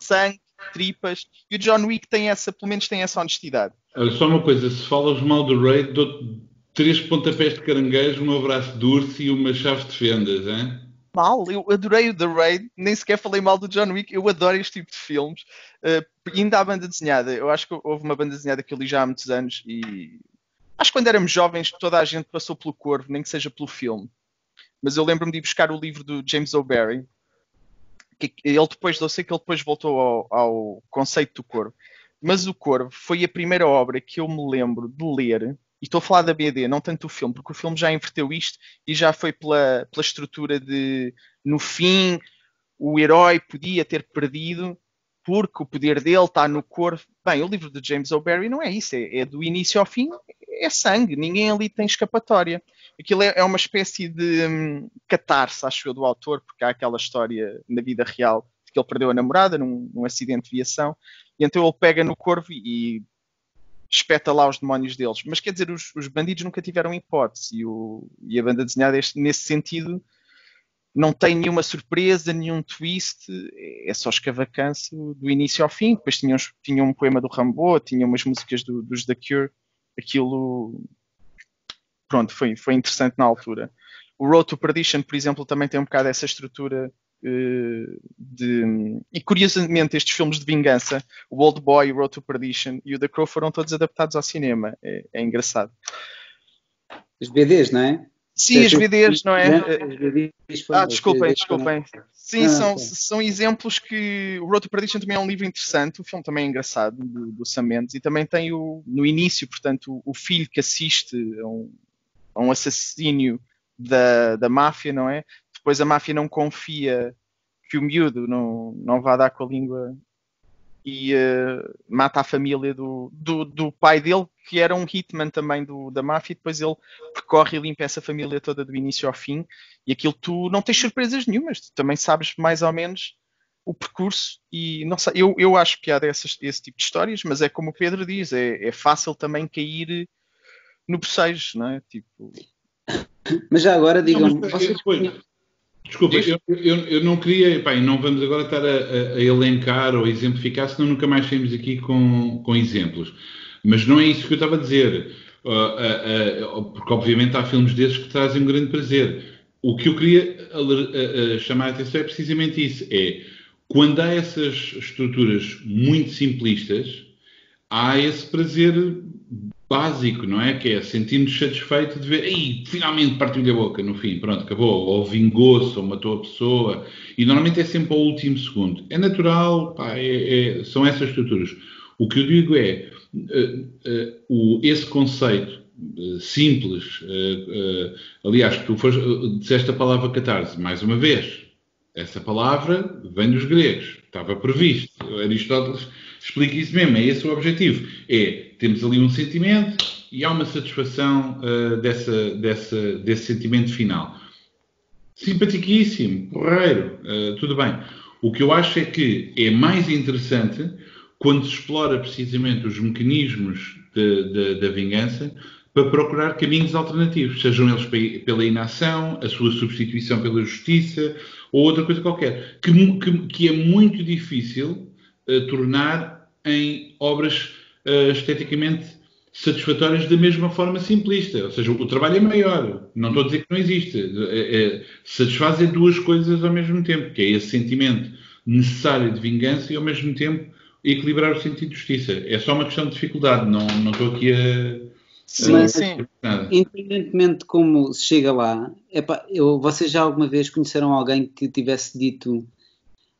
S3: sangue, tripas, e o John Wick tem essa, pelo menos tem essa honestidade.
S2: Olha, só uma coisa, se falas mal do Raid, dou três pontapés de caranguejo, um abraço de urso e uma chave de fendas, hein?
S3: Mal, eu adorei o The Raid, nem sequer falei mal do John Wick, eu adoro este tipo de filmes. Uh, ainda a banda desenhada, eu acho que houve uma banda desenhada que eu li já há muitos anos e acho que quando éramos jovens toda a gente passou pelo Corvo, nem que seja pelo filme. Mas eu lembro-me de ir buscar o livro do James O'Barry, que ele depois, eu sei que ele depois voltou ao, ao conceito do Corvo, mas o Corvo foi a primeira obra que eu me lembro de ler e estou a falar da BD, não tanto o filme, porque o filme já inverteu isto e já foi pela, pela estrutura de no fim o herói podia ter perdido porque o poder dele está no corpo. Bem, o livro de James O'Barry não é isso, é, é, do início ao fim, é sangue, ninguém ali tem escapatória. Aquilo é, é uma espécie de hum, catarse, acho eu, do autor, porque há aquela história na vida real de que ele perdeu a namorada num, num acidente de viação, e então ele pega no corvo e espeta lá os demónios deles. Mas quer dizer, os, os bandidos nunca tiveram hipótese e, o, e a banda desenhada, este, nesse sentido, não tem nenhuma surpresa, nenhum twist, é só escavacanço do início ao fim. Depois tinha, uns, tinha um poema do Rambo, tinha umas músicas do, dos The Cure, aquilo. Pronto, foi, foi interessante na altura. O Road to Perdition, por exemplo, também tem um bocado essa estrutura eh, de, e curiosamente estes filmes de vingança, o Old Boy, o Road to Perdition e o The Crow foram todos adaptados ao cinema. É, é engraçado.
S1: As BDs, não é?
S3: Sim, as BDs, não é? Ah, desculpem, desculpem. Sim, ah, são, são exemplos que o Road to Perdition também é um livro interessante, o filme também é engraçado, do, do Sam Mendes, e também tem o, no início, portanto, o, o filho que assiste a um, a um assassínio da, da máfia, não é? depois a máfia não confia que o miúdo não, não vá dar com a língua e uh, mata a família do, do, do, pai dele, que era um hitman também do, da máfia, e depois ele percorre e limpa essa família toda do início ao fim, e aquilo tu não tens surpresas nenhumas, tu também sabes mais ou menos o percurso, e não sei, eu, eu acho piada essas, esse tipo de histórias, mas é como o Pedro diz, é, é fácil também cair no bocejo, não é? Tipo...
S1: Mas já agora digam-me,
S2: vocês... Desculpa, eu, eu, eu, não queria, não vamos agora estar a, a, elencar ou a exemplificar, senão nunca mais saímos aqui com, com exemplos. Mas não é isso que eu estava a dizer, uh, uh, uh, porque obviamente há filmes desses que trazem um grande prazer. O que eu queria chamar a atenção é precisamente isso: é quando há essas estruturas muito simplistas, há esse prazer básico, não é? Que é sentir-nos satisfeito de ver, aí finalmente partiu-lhe a boca no fim, pronto, acabou, ou vingou-se, ou matou a pessoa, e normalmente é sempre ao último segundo. É natural, pá, é, é, são essas estruturas. O que eu digo é, uh, uh, o, esse conceito uh, simples, aliás, tu foste, disseste a palavra catarse, mais uma vez, essa palavra vem dos gregos, estava previsto. Aristóteles explica isso mesmo, é esse o objetivo. É, temos ali um sentimento e há uma satisfação dessa, dessa, desse sentimento final. Simpaticíssimo, porreiro, tudo bem. O que eu acho é que é mais interessante quando se explora precisamente os mecanismos da vingança para procurar caminhos alternativos, sejam eles pela inação, a sua substituição pela justiça ou outra coisa qualquer, que, que, que é muito difícil uh, tornar em obras uh, esteticamente satisfatórias da mesma forma simplista. Ou seja, o trabalho é maior. Não estou a dizer que não existe. É, é, satisfazem duas coisas ao mesmo tempo, que é esse sentimento necessário de vingança e ao mesmo tempo equilibrar o sentido de justiça. É só uma questão de dificuldade, não, não estou aqui a.
S1: Sim, a... sim. Independentemente de como se chega lá, epá, eu, vocês já alguma vez conheceram alguém que tivesse dito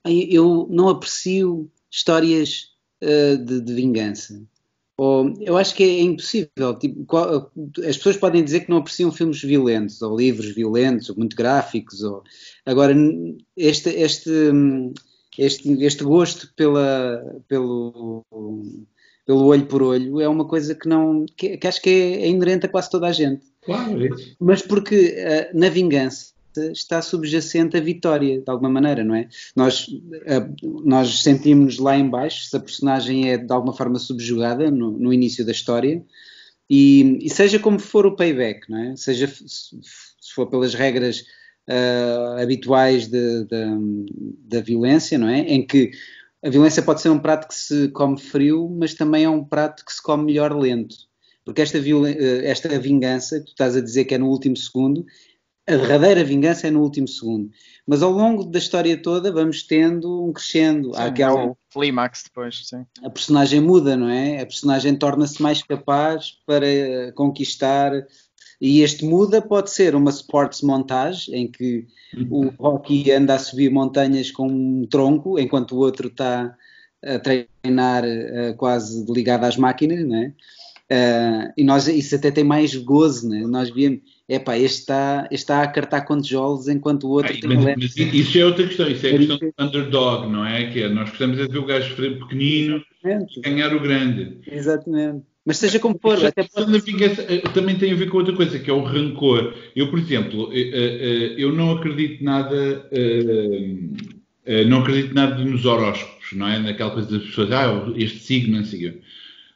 S1: eu não aprecio histórias uh, de, de, vingança? Ou, eu acho que é impossível. Tipo, qual, as pessoas podem dizer que não apreciam filmes violentos, ou livros violentos, ou muito gráficos. Ou, agora, este, este, este, este gosto pela, pelo, pelo olho por olho é uma coisa que não que, que acho que é, é, inerente a quase toda a gente.
S2: Claro, é
S1: Mas porque uh, na vingança está subjacente a vitória, de alguma maneira, não é? Nós, uh, nós sentimos lá embaixo se a personagem é de alguma forma subjugada no, no início da história e, e, seja como for o payback, não é? Seja se, for pelas regras uh, habituais da violência, não é? Em que a violência pode ser um prato que se come frio, mas também é um prato que se come melhor lento. Porque esta, eh, esta vingança, que tu estás a dizer que é no último segundo, a verdadeira vingança é no último segundo. Mas ao longo da história toda vamos tendo um crescendo.
S3: Sim, Há aquela... clímax depois, sim.
S1: A personagem muda, não é? A personagem torna-se mais capaz para conquistar e este muda pode ser uma sports montage, em que o uhum. Rocky anda a subir montanhas com um tronco, enquanto o outro está a treinar uh, quase ligado às máquinas, né? Uh, e nós, isso até tem mais gozo, né? Nós víamos, epá, este está, este está a cartar com tijolos enquanto o outro
S2: Ai, tem mas, mas isso é outra questão, isso é a questão do underdog, não é? Que é, nós gostamos é de ver o gajo pequenino ganhar o grande.
S1: Exatamente. Mas seja como for,
S2: até pode... vingança eh, também tem a ver com outra coisa, que é o rancor. Eu, por exemplo, eh, eh, eu não acredito nada, não acredito nada nos horóscopos, não é? Naquela coisa das pessoas, ah, este signo, não sei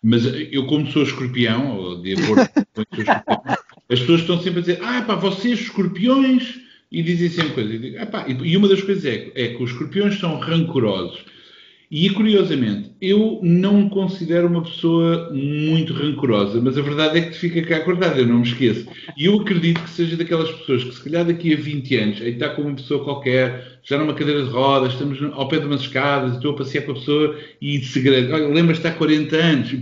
S2: Mas eu, como sou escorpião, ou de acordo com escorpião, as pessoas estão sempre a dizer, ah, pá, vocês escorpiões, e dizem sempre coisas. E, digo, ah, pá, e uma das coisas é, é que os escorpiões são rancorosos. E curiosamente, eu não me considero uma pessoa muito rancorosa, mas a verdade é que fica cá acordado, eu não me esqueço. E eu acredito que seja daquelas pessoas que, se calhar daqui a 20 anos, aí está com uma pessoa qualquer, já numa cadeira de rodas, estamos ao pé de umas escadas, estou a passear com a pessoa e de segredo, olha, lembras-te há 40 anos,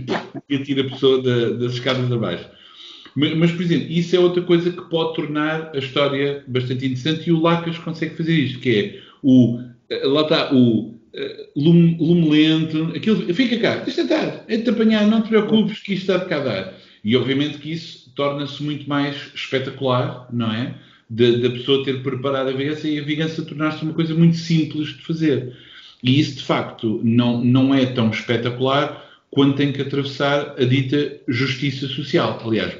S2: e atira a pessoa da, das escadas abaixo. Mas, mas, por exemplo, isso é outra coisa que pode tornar a história bastante interessante e o Lacas consegue fazer isto, que é o, lá está, o lume, lume lento, aquilo, fica cá, deixa estar, é de apanhar, não te preocupes que isto está de cá dar. E obviamente que isso torna-se muito mais espetacular, não é? Da pessoa ter preparado a vingança e a vingança tornar-se uma coisa muito simples de fazer. E isso, de facto, não, não é tão espetacular quando tem que atravessar a dita justiça social. Aliás,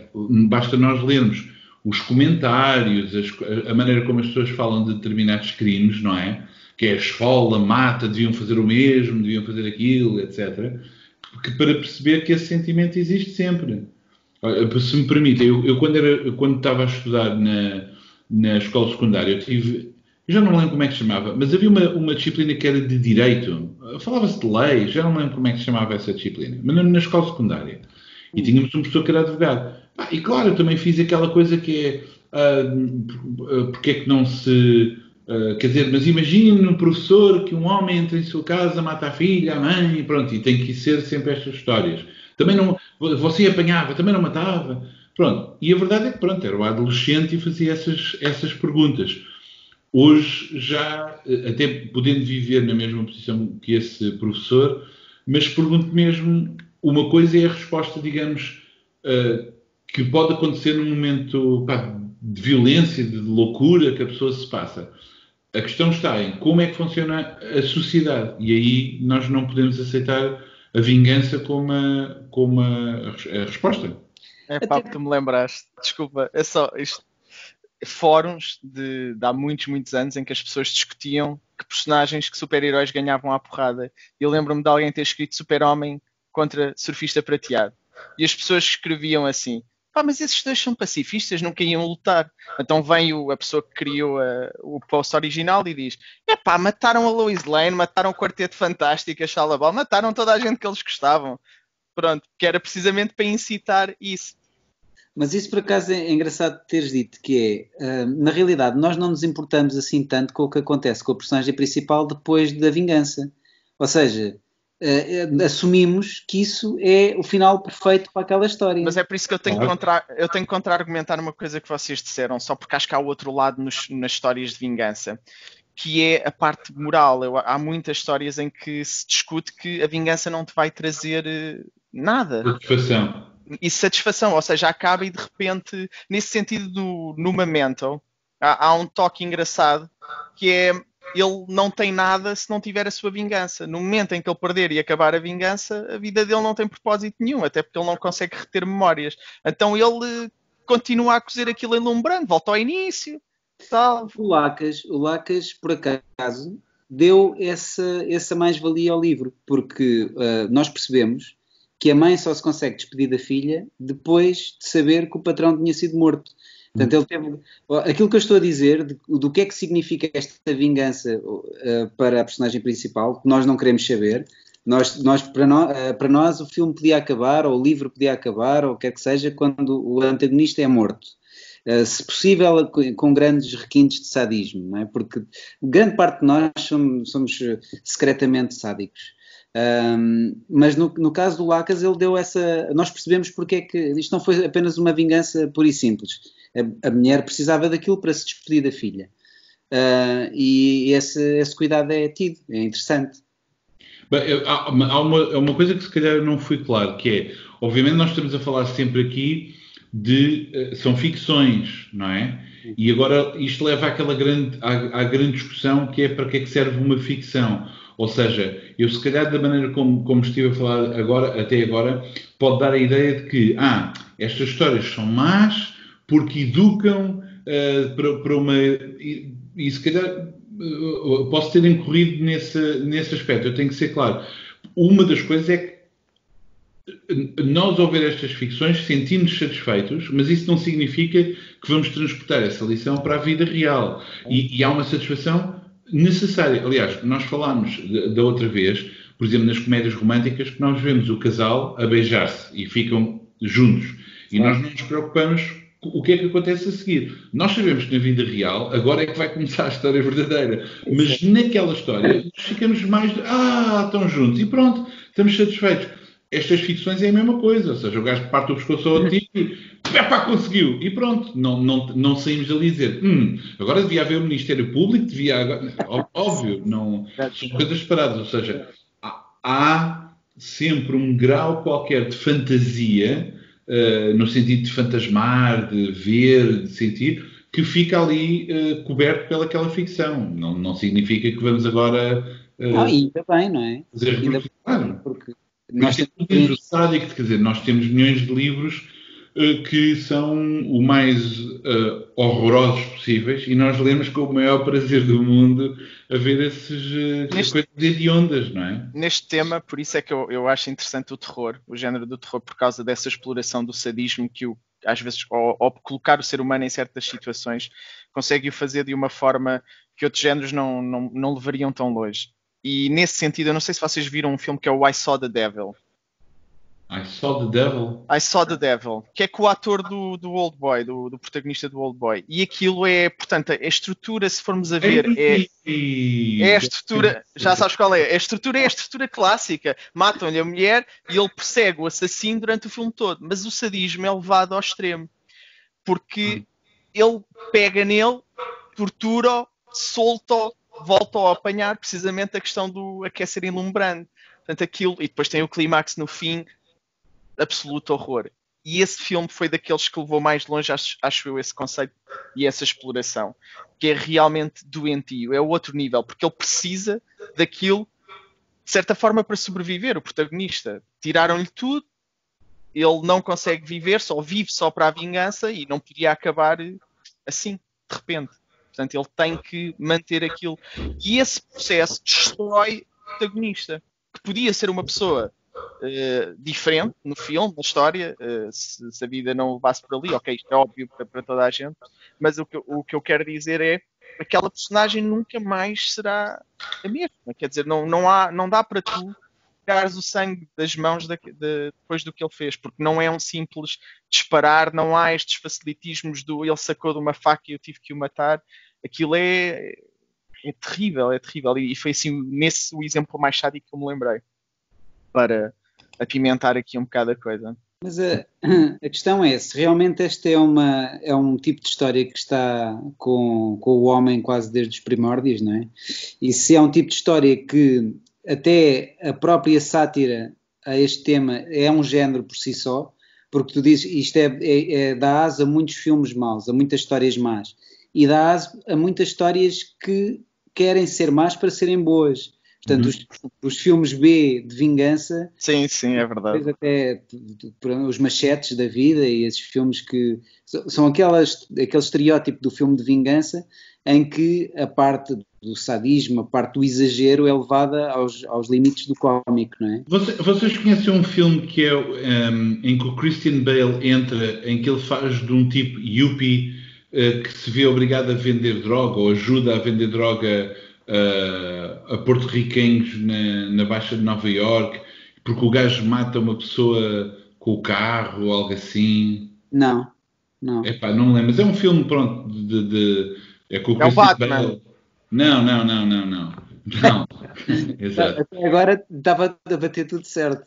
S2: basta nós lermos os comentários, as, a maneira como as pessoas falam de determinados crimes, não é? Que é a escola, mata, deviam fazer o mesmo, deviam fazer aquilo, etc. Que para perceber que esse sentimento existe sempre. Se me permitem, eu, eu, quando, era, quando estava a estudar na, na escola secundária, eu tive, eu já não lembro como é que se chamava, mas havia uma, uma disciplina que era de direito, falava-se de lei, já não lembro como é que se chamava essa disciplina, mas na, na escola secundária. E tínhamos um professor que era advogado. Ah, e claro, eu também fiz aquela coisa que é, uh, porque é que não se Uh, quer dizer, mas imagine um professor que um homem entra em sua casa, mata a filha, a mãe, e pronto, e tem que ser sempre estas histórias. Também não, você apanhava, também não matava. Pronto, e a verdade é que pronto, era o adolescente e fazia essas, essas perguntas. Hoje, já, até podendo viver na mesma posição que esse professor, mas pergunto mesmo, uma coisa é a resposta, digamos, uh, que pode acontecer num momento pá, de violência, de loucura que a pessoa se passa. A questão está em como é que funciona a sociedade. E aí nós não podemos aceitar a vingança como a, como a, a resposta.
S3: É pá, tu me lembraste. Desculpa, é só isto. Fóruns de, de há muitos, muitos anos em que as pessoas discutiam que personagens, que super-heróis ganhavam à porrada. Eu lembro-me de alguém ter escrito Super-Homem contra Surfista Prateado. E as pessoas escreviam assim: pá, mas esses dois são pacifistas, nunca iam lutar. Então vem o, a pessoa que criou a, o post original e diz: é pá, mataram a Lois Lane, mataram o Quarteto Fantástico, a Shalabal, mataram toda a gente que eles gostavam. Pronto, que era precisamente para incitar isso.
S1: Mas isso por acaso é engraçado teres dito, que é, uh, na realidade, nós não nos importamos assim tanto com o que acontece com a personagem principal depois da vingança. Ou seja, uh, assumimos que isso é o final perfeito para aquela história.
S3: Mas é por isso que eu tenho, que contra, eu tenho que contra-argumentar uma coisa que vocês disseram, só porque acho que há o outro lado nos, nas histórias de vingança, que é a parte moral. Eu, há muitas histórias em que se discute que a vingança não te vai trazer eh, nada.
S2: Satisfação.
S3: E satisfação, ou seja, acaba e de repente, nesse sentido do, no Memento, há, há um toque engraçado que é ele não tem nada se não tiver a sua vingança. No momento em que ele perder e acabar a vingança, a vida dele não tem propósito nenhum, até porque ele não consegue reter memórias. Então ele continua a cozer aquilo enlumbrando, volta ao início. Tal.
S1: O Lacas, o Lacas, por acaso, deu essa, essa mais-valia ao livro, porque uh, nós percebemos que a mãe só se consegue despedir da filha depois de saber que o patrão tinha sido morto. Portanto, ele teve. Aquilo que eu estou a dizer, de, do que é que significa esta vingança uh, para a personagem principal, que nós não queremos saber. Nós, nós, para, nós, uh, para nós, o filme podia acabar, ou o livro podia acabar, ou o que quer que seja, quando o antagonista é morto. Uh, se possível, com grandes requintes de sadismo, é? porque grande parte de nós somos, somos secretamente sádicos. Um, mas no, no, caso do Lacas, ele deu essa. Nós percebemos porque é que isto não foi apenas uma vingança pura e simples a, a mulher precisava daquilo para se despedir da filha. Uh, e esse, esse, cuidado é tido, é interessante.
S2: Bem, há, há uma, uma, coisa que se calhar não foi claro, que é, obviamente nós estamos a falar sempre aqui de, uh, são ficções, não é? E agora isto leva àquela grande, à, à, grande discussão que é para que é que serve uma ficção. Ou seja, eu se calhar da maneira como, como estive a falar agora, até agora, pode dar a ideia de que, ah, estas histórias são más, porque educam uh, para, para, uma. E, e se calhar uh, posso ter incorrido nesse, nesse aspecto, eu tenho que ser claro. Uma das coisas é que nós, ao ver estas ficções, sentimos satisfeitos, mas isso não significa que vamos transportar essa lição para a vida real. E, e há uma satisfação necessária. Aliás, nós falámos da outra vez, por exemplo, nas comédias românticas, que nós vemos o casal a beijar-se e ficam juntos. E nós não nos preocupamos o que é que acontece a seguir? Nós sabemos que na vida real, agora é que vai começar a história verdadeira, mas naquela história nós ficamos mais de, ah, estão juntos. E pronto, estamos satisfeitos. Estas ficções é a mesma coisa, ou seja, o gajo parte o pescoço ao tipo e pá, conseguiu, e pronto, não, não, não saímos ali dizer, hum, agora devia haver o Ministério Público, devia agora... óbvio, não, são coisas separadas, ou seja, há sempre um grau qualquer de fantasia uh, no sentido de fantasmar, de ver, de sentir, que fica ali uh, coberto pelaquela ficção. Não, não significa que vamos agora.
S1: Uh, ah, ainda bem, não é?
S2: Fazer ainda bem, porque nós temos um livro sádico, quer dizer, nós temos milhões de livros que são o mais uh, horrorosos possíveis e nós lemos com o maior prazer do mundo a ver esses uh, neste, coisas hediondas, não é?
S3: Neste tema, por isso é que eu, eu acho interessante o terror, o género do terror, por causa dessa exploração do sadismo que o, às vezes, ao, ao, colocar o ser humano em certas situações, consegue o fazer de uma forma que outros géneros não, não, não levariam tão longe. E nesse sentido, eu não sei se vocês viram um filme que é o I Saw the Devil.
S2: I Saw the Devil.
S3: I Saw the Devil, que é com o ator do, do Old Boy, do, do, protagonista do Old Boy. E aquilo é, portanto, a estrutura, se formos a ver, é, é a estrutura, já sabes qual é, a estrutura é a estrutura clássica. Matam-lhe a mulher e ele persegue o assassino durante o filme todo. Mas o sadismo é levado ao extremo. Porque ele pega nele, tortura-o, solta-o, voltam a apanhar precisamente a questão do aquecer ilumbrando. Portanto, aquilo, e depois tem o clímax no fim, absoluto horror. E esse filme foi daqueles que levou mais longe, acho, acho eu, esse conceito e essa exploração, que é realmente doentio, é outro nível, porque ele precisa daquilo, de certa forma, para sobreviver, o protagonista. Tiraram-lhe tudo, ele não consegue viver, só vive só para a vingança e não podia acabar assim, de repente. Portanto, ele tem que manter aquilo. E esse processo destrói o protagonista, que podia ser uma pessoa uh, diferente no filme, na história, uh, se, se, a vida não levasse por ali, ok, isto é óbvio para, para toda a gente, mas o que, o que eu quero dizer é aquela personagem nunca mais será a mesma. Quer dizer, não, não, há, não dá para tu tirares o sangue das mãos de, de, depois do que ele fez, porque não é um simples disparar, não há estes facilitismos do ele sacou de uma faca e eu tive que o matar. Aquilo é, é terrível, é terrível. E, e foi assim, nesse o exemplo mais sádico que eu me lembrei para apimentar aqui um bocado a coisa.
S1: Mas a, a, questão é, se realmente este é, uma, é um tipo de história que está com, com o homem quase desde os primórdios, não é? E se é um tipo de história que até a própria sátira a este tema é um género por si só, porque tu dizes isto é, é, é dá asa a muitos filmes maus, a muitas histórias más, e dá asa a muitas histórias que querem ser más para serem boas. Portanto, uhum. os, os, filmes B de vingança.
S3: Sim, sim, é verdade.
S1: Até os machetes da vida e esses filmes que. São aquelas, aquele estereótipo do filme de vingança em que a parte do sadismo, a parte do exagero é levada aos, aos limites do cómico, não é?
S2: Vocês conhecem um filme que é um, em que o Christian Bale entra, em que ele faz de um tipo yuppie uh, que se vê obrigado a vender droga ou ajuda a vender droga uh, a porto-riquenhos na, na Baixa de Nova York, porque o gajo mata uma pessoa com o carro ou algo assim?
S1: Não, não.
S2: Epá, não me lembro, mas é um filme, pronto, de, de é com o
S3: é o Batman. Bale.
S2: Não, não, não, não, não. Não.
S1: Exato. Até agora estava a bater tudo certo.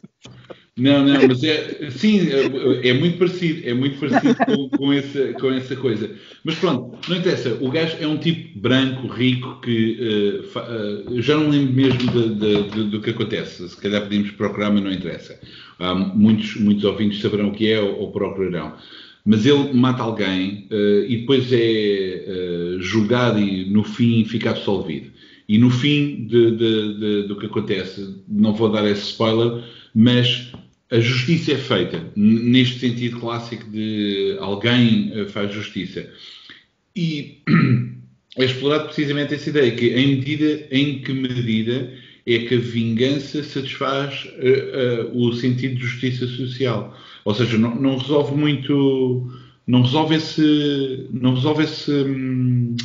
S2: Não, não, mas é, sim, é, é muito parecido, é muito parecido com, com, essa, com essa coisa. Mas pronto, não interessa, o gajo é um tipo branco, rico, que uh, fa, uh, já não lembro mesmo de, de, de, do que acontece, se calhar podíamos procurar, mas não interessa. Um, muitos, muitos ouvintes saberão o que é ou, ou procurarão mas ele mata alguém uh, e depois é julgado e no fim fica absolvido. E no fim do que acontece, não vou dar esse spoiler, mas a justiça é feita, neste sentido clássico de alguém uh, faz justiça. E é explorado precisamente essa ideia, que em medida, em que medida é que a vingança satisfaz o sentido de justiça social. Ou seja, não, não resolve muito, não resolve esse, não resolve esse, hum,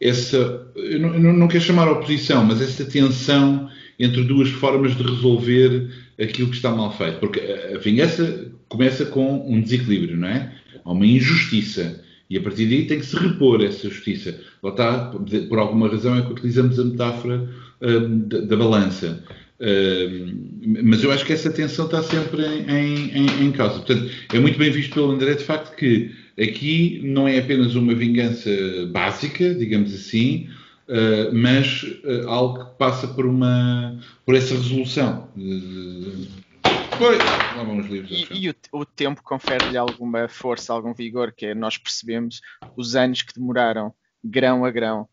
S2: essa, não, não quero chamar oposição, mas essa tensão entre duas formas de resolver aquilo que está mal feito. Porque a vingança começa com um desequilíbrio, não é? Há uma injustiça. E a partir daí tem que se repor essa justiça. Lá está, por alguma razão é que utilizamos a metáfora um, da, da, balança mas eu acho que essa tensão está sempre em, em, em, causa. Portanto, é muito bem visto pelo André, de facto, que aqui não é apenas uma vingança básica, digamos assim, uh, mas uh, algo que passa por, uma, por essa resolução. Oi, lá vão os livros.
S3: E, e o, o, tempo confere-lhe alguma força, algum vigor, que é nós percebemos os anos que demoraram, grão a grão.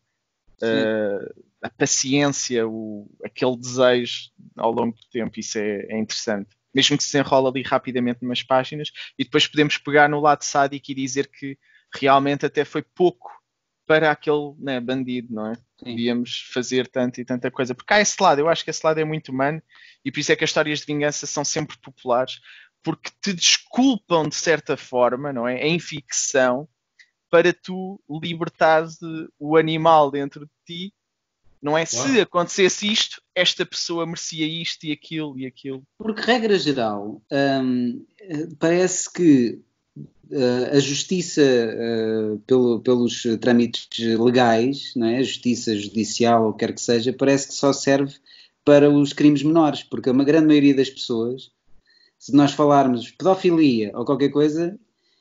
S3: Uh, a paciência, o, aquele desejo ao longo do tempo, isso é, é, interessante. Mesmo que se enrola ali rapidamente umas páginas, e depois podemos pegar no lado sádico e dizer que realmente até foi pouco para aquele né, bandido, não é? Sim. Devíamos fazer tanto e tanta coisa. Porque há esse lado, eu acho que esse lado é muito humano, e por isso é que as histórias de vingança são sempre populares, porque te desculpam de certa forma, não é? Em ficção, para tu libertares o animal dentro de ti não é? Claro. Se acontecesse isto, esta pessoa merecia isto e aquilo e aquilo.
S1: Porque, regra geral, hum, parece que a justiça, uh, pelo, pelos trâmites legais, não é? a justiça judicial ou quer que seja, parece que só serve para os crimes menores, porque uma grande maioria das pessoas, se nós falarmos pedofilia ou qualquer coisa,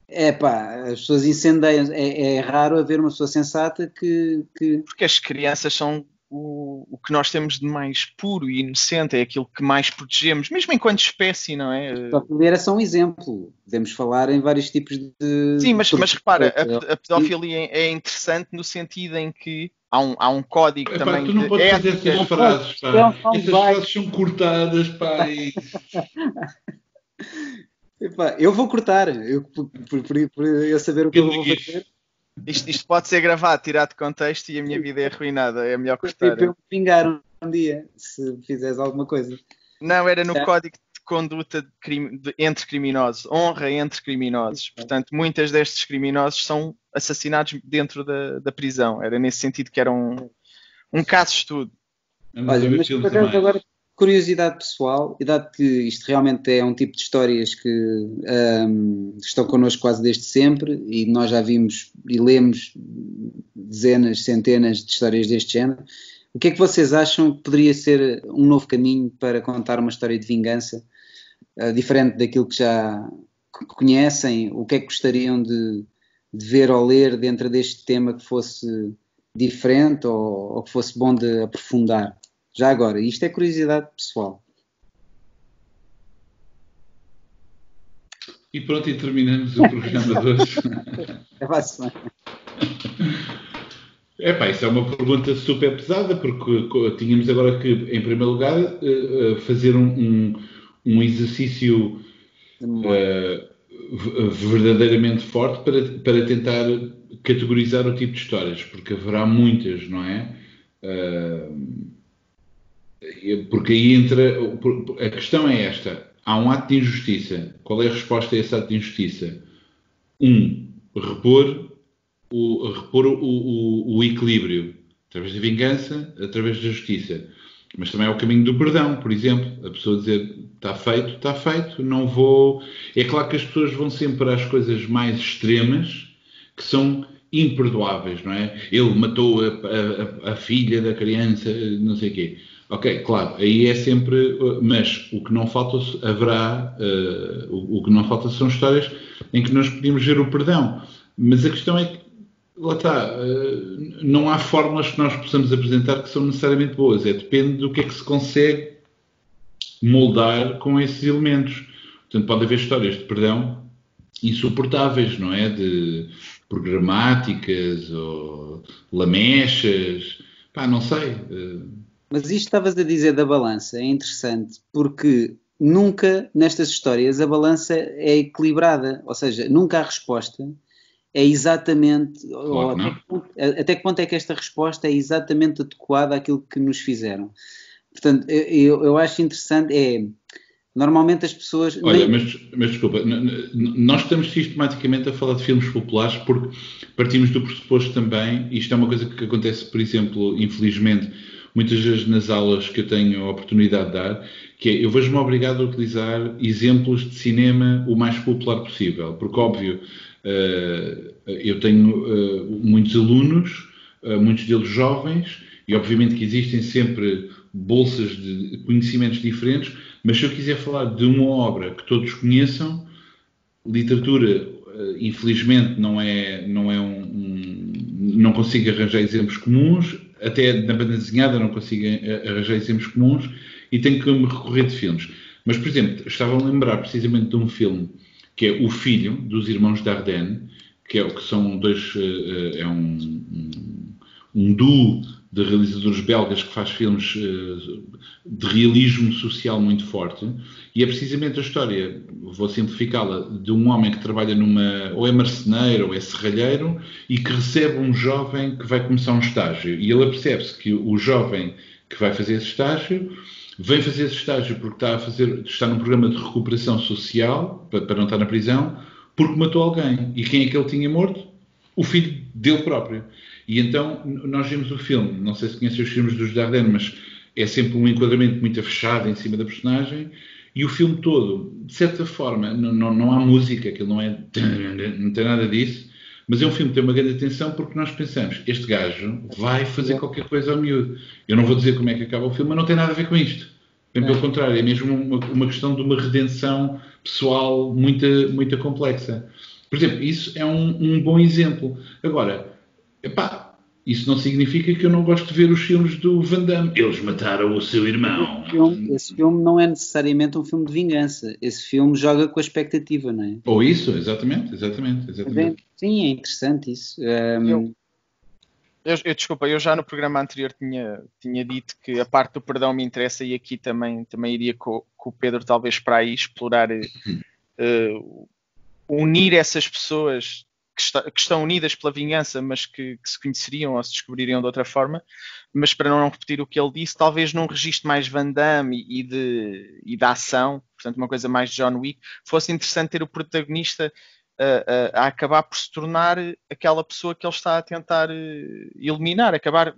S1: é pá, as pessoas incendeiam. É, é, raro haver uma pessoa sensata que, que,
S3: Porque as crianças são o, o que nós temos de mais puro e inocente, é aquilo que mais protegemos, mesmo enquanto espécie, não é?
S1: A pedofilia era só um exemplo. Podemos falar em vários tipos de.
S3: Sim, mas, mas repara, a, a pedofilia é interessante no sentido em que há um, há um código
S2: Epá,
S3: também.
S2: Tu não podes fazer essas frases, pá. Essas frases são cortadas, pá. E...
S1: Epá, eu vou cortar, eu, por, por, por, eu saber o que eu vou fazer.
S3: Isto, isto, pode ser gravado, tirado de contexto e a minha vida é arruinada. É melhor cortar.
S1: Para eu vingar um dia, se fizeres alguma coisa.
S3: Não, era no é. código de conduta de crime, de, entre criminosos, honra entre criminosos. Portanto, muitas destes criminosos são assassinados dentro da, da prisão. Era nesse sentido que era um, um caso de estudo.
S1: Olha, mas por acaso agora curiosidade pessoal, e dado que isto realmente é um tipo de histórias que um, estão connosco quase desde sempre, e nós já vimos e lemos dezenas, centenas de histórias deste género, o que é que vocês acham que poderia ser um novo caminho para contar uma história de vingança, uh, diferente daquilo que já conhecem? O que é que gostariam de, de ver ou ler dentro deste tema que fosse diferente ou, ou que fosse bom de aprofundar? Já agora, isto é curiosidade pessoal.
S2: E pronto, e terminamos o programa de hoje.
S1: É fácil.
S2: É pá, isso é uma pergunta super pesada, porque tínhamos agora que, em primeiro lugar, eh, eh, fazer um, um, um exercício uh, verdadeiramente forte para, para tentar categorizar o tipo de histórias, porque haverá muitas, não é? Uh, porque aí entra. A questão é esta: há um ato de injustiça. Qual é a resposta a esse ato de injustiça? Um, repor o, repor o, o, o equilíbrio através da vingança, através da justiça. Mas também é o caminho do perdão, por exemplo. A pessoa dizer está feito, está feito, não vou. É claro que as pessoas vão sempre às coisas mais extremas que são imperdoáveis, não é? Ele matou a, a, a filha da criança, não sei o quê. Ok, claro, aí é sempre, mas o que não falta haverá, uh, o, o, que não falta são histórias em que nós podemos ver o perdão. Mas a questão é que, lá está, uh, não há fórmulas que nós possamos apresentar que são necessariamente boas. É depende do que é que se consegue moldar com esses elementos. Portanto, pode haver histórias de perdão insuportáveis, não é? De programáticas ou lamechas, pá, não sei. Uh,
S1: mas isto estavas a dizer da balança é interessante porque nunca nestas histórias a balança é equilibrada, ou seja, nunca a resposta é exatamente. Claro, até, que ponto, até, que ponto, é que esta resposta é exatamente adequada àquilo que nos fizeram? Portanto, eu, eu acho interessante. É, normalmente as pessoas.
S2: Olha, nem... mas, mas desculpa, nós estamos sistematicamente a falar de filmes populares porque partimos do pressuposto também, isto é uma coisa que acontece, por exemplo, infelizmente muitas vezes nas aulas que eu tenho a oportunidade de dar, que é, eu vejo-me obrigado a utilizar exemplos de cinema o mais popular possível, porque óbvio, uh, eu tenho uh, muitos alunos, uh, muitos deles jovens, e obviamente que existem sempre bolsas de conhecimentos diferentes, mas se eu quiser falar de uma obra que todos conheçam, literatura, infelizmente, não é, não é um, um não consigo arranjar exemplos comuns, até na banda desenhada não consigo arranjar exemplos comuns e tenho que me recorrer de filmes. Mas, por exemplo, estava a lembrar precisamente de um filme que é O Filho, dos Irmãos Dardenne, que é que são dois, eh, eh, é um, um, um duo de realizadores belgas que faz filmes de realismo social muito forte e é precisamente a história, vou simplificá-la, de um homem que trabalha numa, ou é marceneiro ou é serralheiro e que recebe um jovem que vai começar um estágio e ele percebe-se que o jovem que vai fazer esse estágio vem fazer esse estágio porque está a fazer, está num programa de recuperação social para, para não estar na prisão porque matou alguém e quem é que ele tinha morto? O filho dele próprio. E então nós vimos o filme, não sei se conhecem os filmes dos Dardenne, mas é sempre um enquadramento muito fechado em cima da personagem. E o filme todo, de certa forma, não, não, não há música, aquilo não é. não tem nada disso, mas é um filme que tem uma grande atenção porque nós pensamos: este gajo vai fazer qualquer coisa ao miúdo. Eu não vou dizer como é que acaba o filme, mas não tem nada a ver com isto. Bem, pelo é. contrário, é mesmo uma, uma, questão de uma redenção pessoal muito, muito complexa. Por exemplo, isso é um, um bom exemplo. Agora, Epá, isso não significa que eu não gosto de ver os filmes do Van Damme. Eles mataram o seu irmão.
S1: Esse filme, esse filme, não é necessariamente um filme de vingança. Esse filme joga com a expectativa, não é?
S2: Ou isso, exatamente, exatamente. exatamente.
S1: Sim, é interessante isso. Um...
S3: Eu, eu, eu, desculpa, eu já no programa anterior tinha, tinha dito que a parte do perdão me interessa e aqui também, também iria com, com o Pedro talvez para aí explorar uh, unir essas pessoas que, está, que, estão unidas pela vingança, mas que, que, se conheceriam ou se descobririam de outra forma. Mas para não repetir o que ele disse, talvez num registro mais Van Damme e de, e de ação, portanto, uma coisa mais de John Wick, fosse interessante ter o protagonista a, a, acabar por se tornar aquela pessoa que ele está a tentar eh, eliminar, acabar,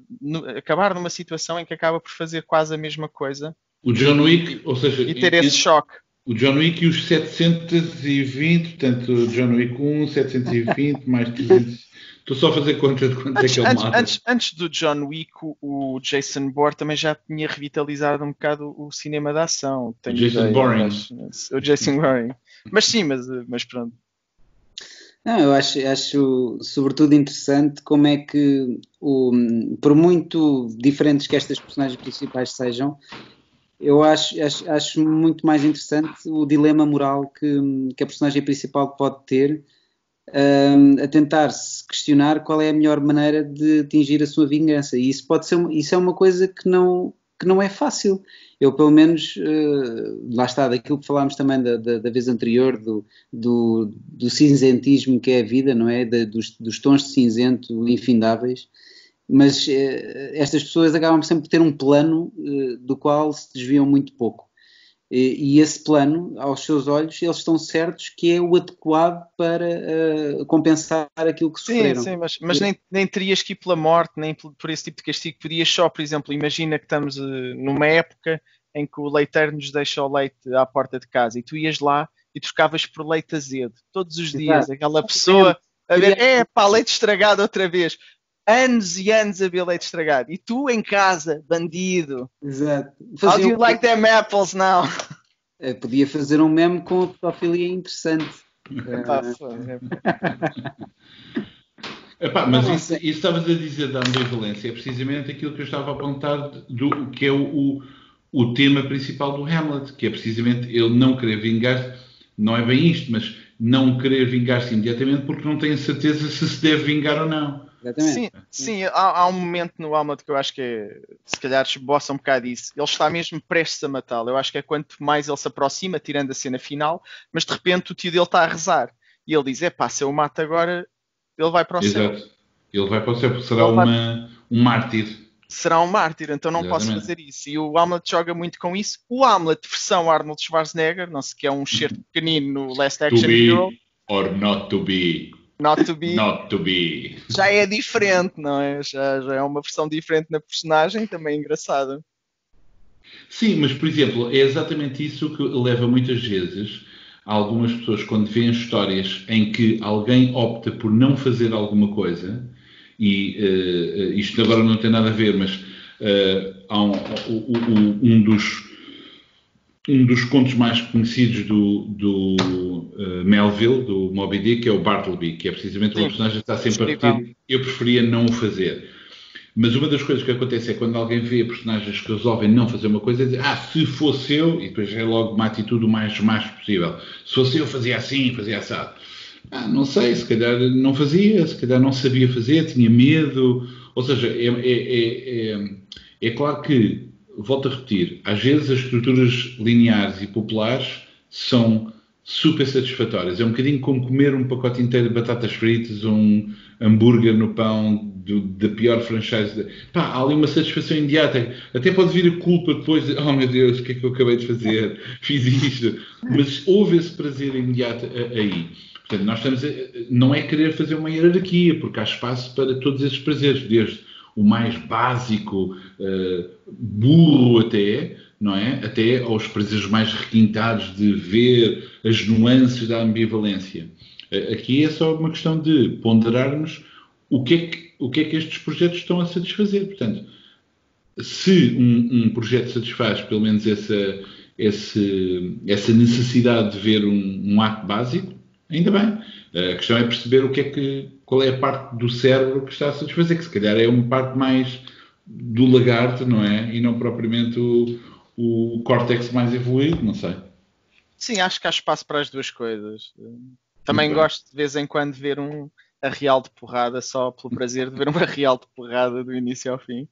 S3: acabar numa situação em que acaba por fazer quase a mesma coisa.
S2: O John Wick, ou seja,
S3: e ter esse choque
S2: o John Wick e os 720, portanto, John Wick 1, 720, mais 300. Estou só a fazer conta de quanto antes, é que ele
S3: antes, mata. Antes, antes, do John Wick, o Jason Bourne também já tinha revitalizado um bocado o cinema da ação.
S2: Tenho Jason Bourne.
S3: O Jason Bourne. Mas sim, mas, mas pronto.
S1: Não, eu acho, acho sobretudo interessante como é que, o, por muito diferentes que estas personagens principais sejam, eu acho, acho, acho, muito mais interessante o dilema moral que, que a personagem principal pode ter um, a tentar se questionar qual é a melhor maneira de atingir a sua vingança. E isso pode ser isso é uma coisa que não, que não é fácil. Eu, pelo menos, uh, lá está, daquilo que falámos também da, da, da vez anterior, do, do, do, cinzentismo que é a vida, não é? Da, dos, dos tons de cinzento infindáveis mas eh, estas pessoas acabam sempre por ter um plano eh, do qual se desviam muito pouco. E, e esse plano, aos seus olhos, eles estão certos que é o adequado para uh, compensar aquilo que sofreram.
S3: Sim, sim, mas, mas nem, nem, terias que ir pela morte, nem por esse tipo de castigo. Podias só, por exemplo, imagina que estamos uh, numa época em que o leiteiro nos deixa o leite à porta de casa e tu ias lá e trocavas por leite azedo todos os dias. Exato. Aquela pessoa a ver, é pá, leite estragado outra vez anos e anos a ver leite estragado. E tu em casa, bandido.
S1: Exato.
S3: How do you um... like them apples now?
S1: Eu podia fazer um meme com a pedofilia interessante.
S2: Epá, mas isso, isso estavas a dizer da ambivalência é precisamente aquilo que eu estava a apontar do que é o, o, o tema principal do Hamlet, que é precisamente ele não querer vingar, não é bem isto, mas não querer vingar-se imediatamente porque não tem certeza se se deve vingar ou não.
S3: Exatamente. Sim, sim há, há, um momento no Hamlet que eu acho que é, se calhar esboça um bocado isso. Ele está mesmo prestes a matá-lo. Eu acho que é quanto mais ele se aproxima, tirando a cena final, mas de repente o tio dele está a rezar. E ele diz: é pá, se eu o mato agora, ele vai para o
S2: Exato. céu. Ele vai para o céu, porque será uma, um mártir.
S3: Será um mártir, então não Exatamente. posso fazer isso. E o Hamlet joga muito com isso. O Hamlet, versão Arnold Schwarzenegger, não sei que é um certo pequenino no Last Action
S2: to be Hero. Or not to be.
S3: Not to be.
S2: Not to be.
S3: Já é diferente, não é? Já, já é uma versão diferente na personagem, também engraçada.
S2: Sim, mas por exemplo, é exatamente isso que leva muitas vezes a algumas pessoas, quando veem histórias em que alguém opta por não fazer alguma coisa, e uh, isto agora não tem nada a ver, mas uh, há um, um, um dos um dos contos mais conhecidos do, do uh, Melville, do Moby Dick, é o Bartleby, que é precisamente uma personagem que está sempre a repetir. Eu preferia não o fazer. Mas uma das coisas que acontece é quando alguém vê personagens que resolvem não fazer uma coisa, é dizer, ah, se fosse eu, e depois é logo uma atitude o mais, mais possível. Se fosse eu, fazia assim, fazia assado. Ah, não sei, se calhar não fazia, se calhar não sabia fazer, tinha medo. Ou seja, é, é, é, é claro que volto a repetir, às vezes as estruturas lineares e populares são super satisfatórias. É um bocadinho como comer um pacote inteiro de batatas fritas ou um hambúrguer no pão da pior franchise. Pá, há ali uma satisfação imediata. Até pode vir a culpa depois de, oh meu Deus, o que é que eu acabei de fazer? Fiz isto. Mas houve esse prazer imediato aí. Portanto, nós estamos a, não é querer fazer uma hierarquia, porque há espaço para todos esses prazeres, desde o mais básico, uh, burro até, não é? Até aos prazeres mais requintados de ver as nuances da ambivalência. Uh, aqui é só uma questão de ponderarmos o que é que, o que, é que estes projetos estão a satisfazer. Portanto, se um, um projeto satisfaz pelo menos essa, essa, essa necessidade de ver um, um ato básico, Ainda bem. A questão é perceber o que é que, qual é a parte do cérebro que está a satisfazer, que se calhar é uma parte mais do lagarto, não é? E não propriamente o, o córtex mais evoluído, não sei.
S3: Sim, acho que há espaço para as duas coisas. Também gosto de vez em quando ver um a real de porrada só pelo prazer de ver uma real de porrada do início ao fim.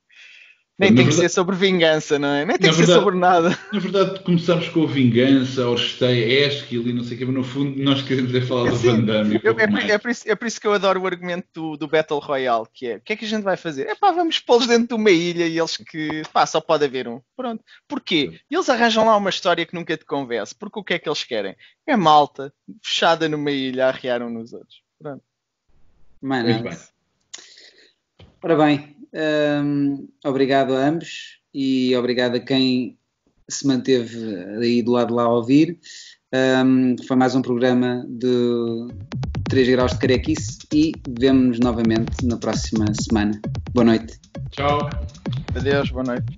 S3: Nem tem verdade, que ser sobre vingança, não é? Nem tem que verdade, ser sobre nada.
S2: Na verdade, começamos com a vingança, a Orsteia, Esquil e não sei o que, mas no fundo nós queremos é falar é, do Van Damme.
S3: é, é, por isso, é, por isso, que eu adoro o argumento do, do, Battle Royale, que é, o que é que a gente vai fazer? É pá, vamos pô-los dentro de uma ilha e eles que, pá, só pode haver um. Pronto. Porquê? E eles arranjam lá uma história que nunca te convence, porque o que é que eles querem? É malta, fechada numa ilha, a arriar um nos outros. Pronto.
S1: Mano, bem. Ora bem, um, obrigado a ambos e obrigado a quem se manteve aí do lado lá a ouvir. Um, foi mais um programa de 3 graus de carequice e vemo-nos novamente na próxima semana. Boa noite.
S2: Tchau.
S3: Adeus, boa noite.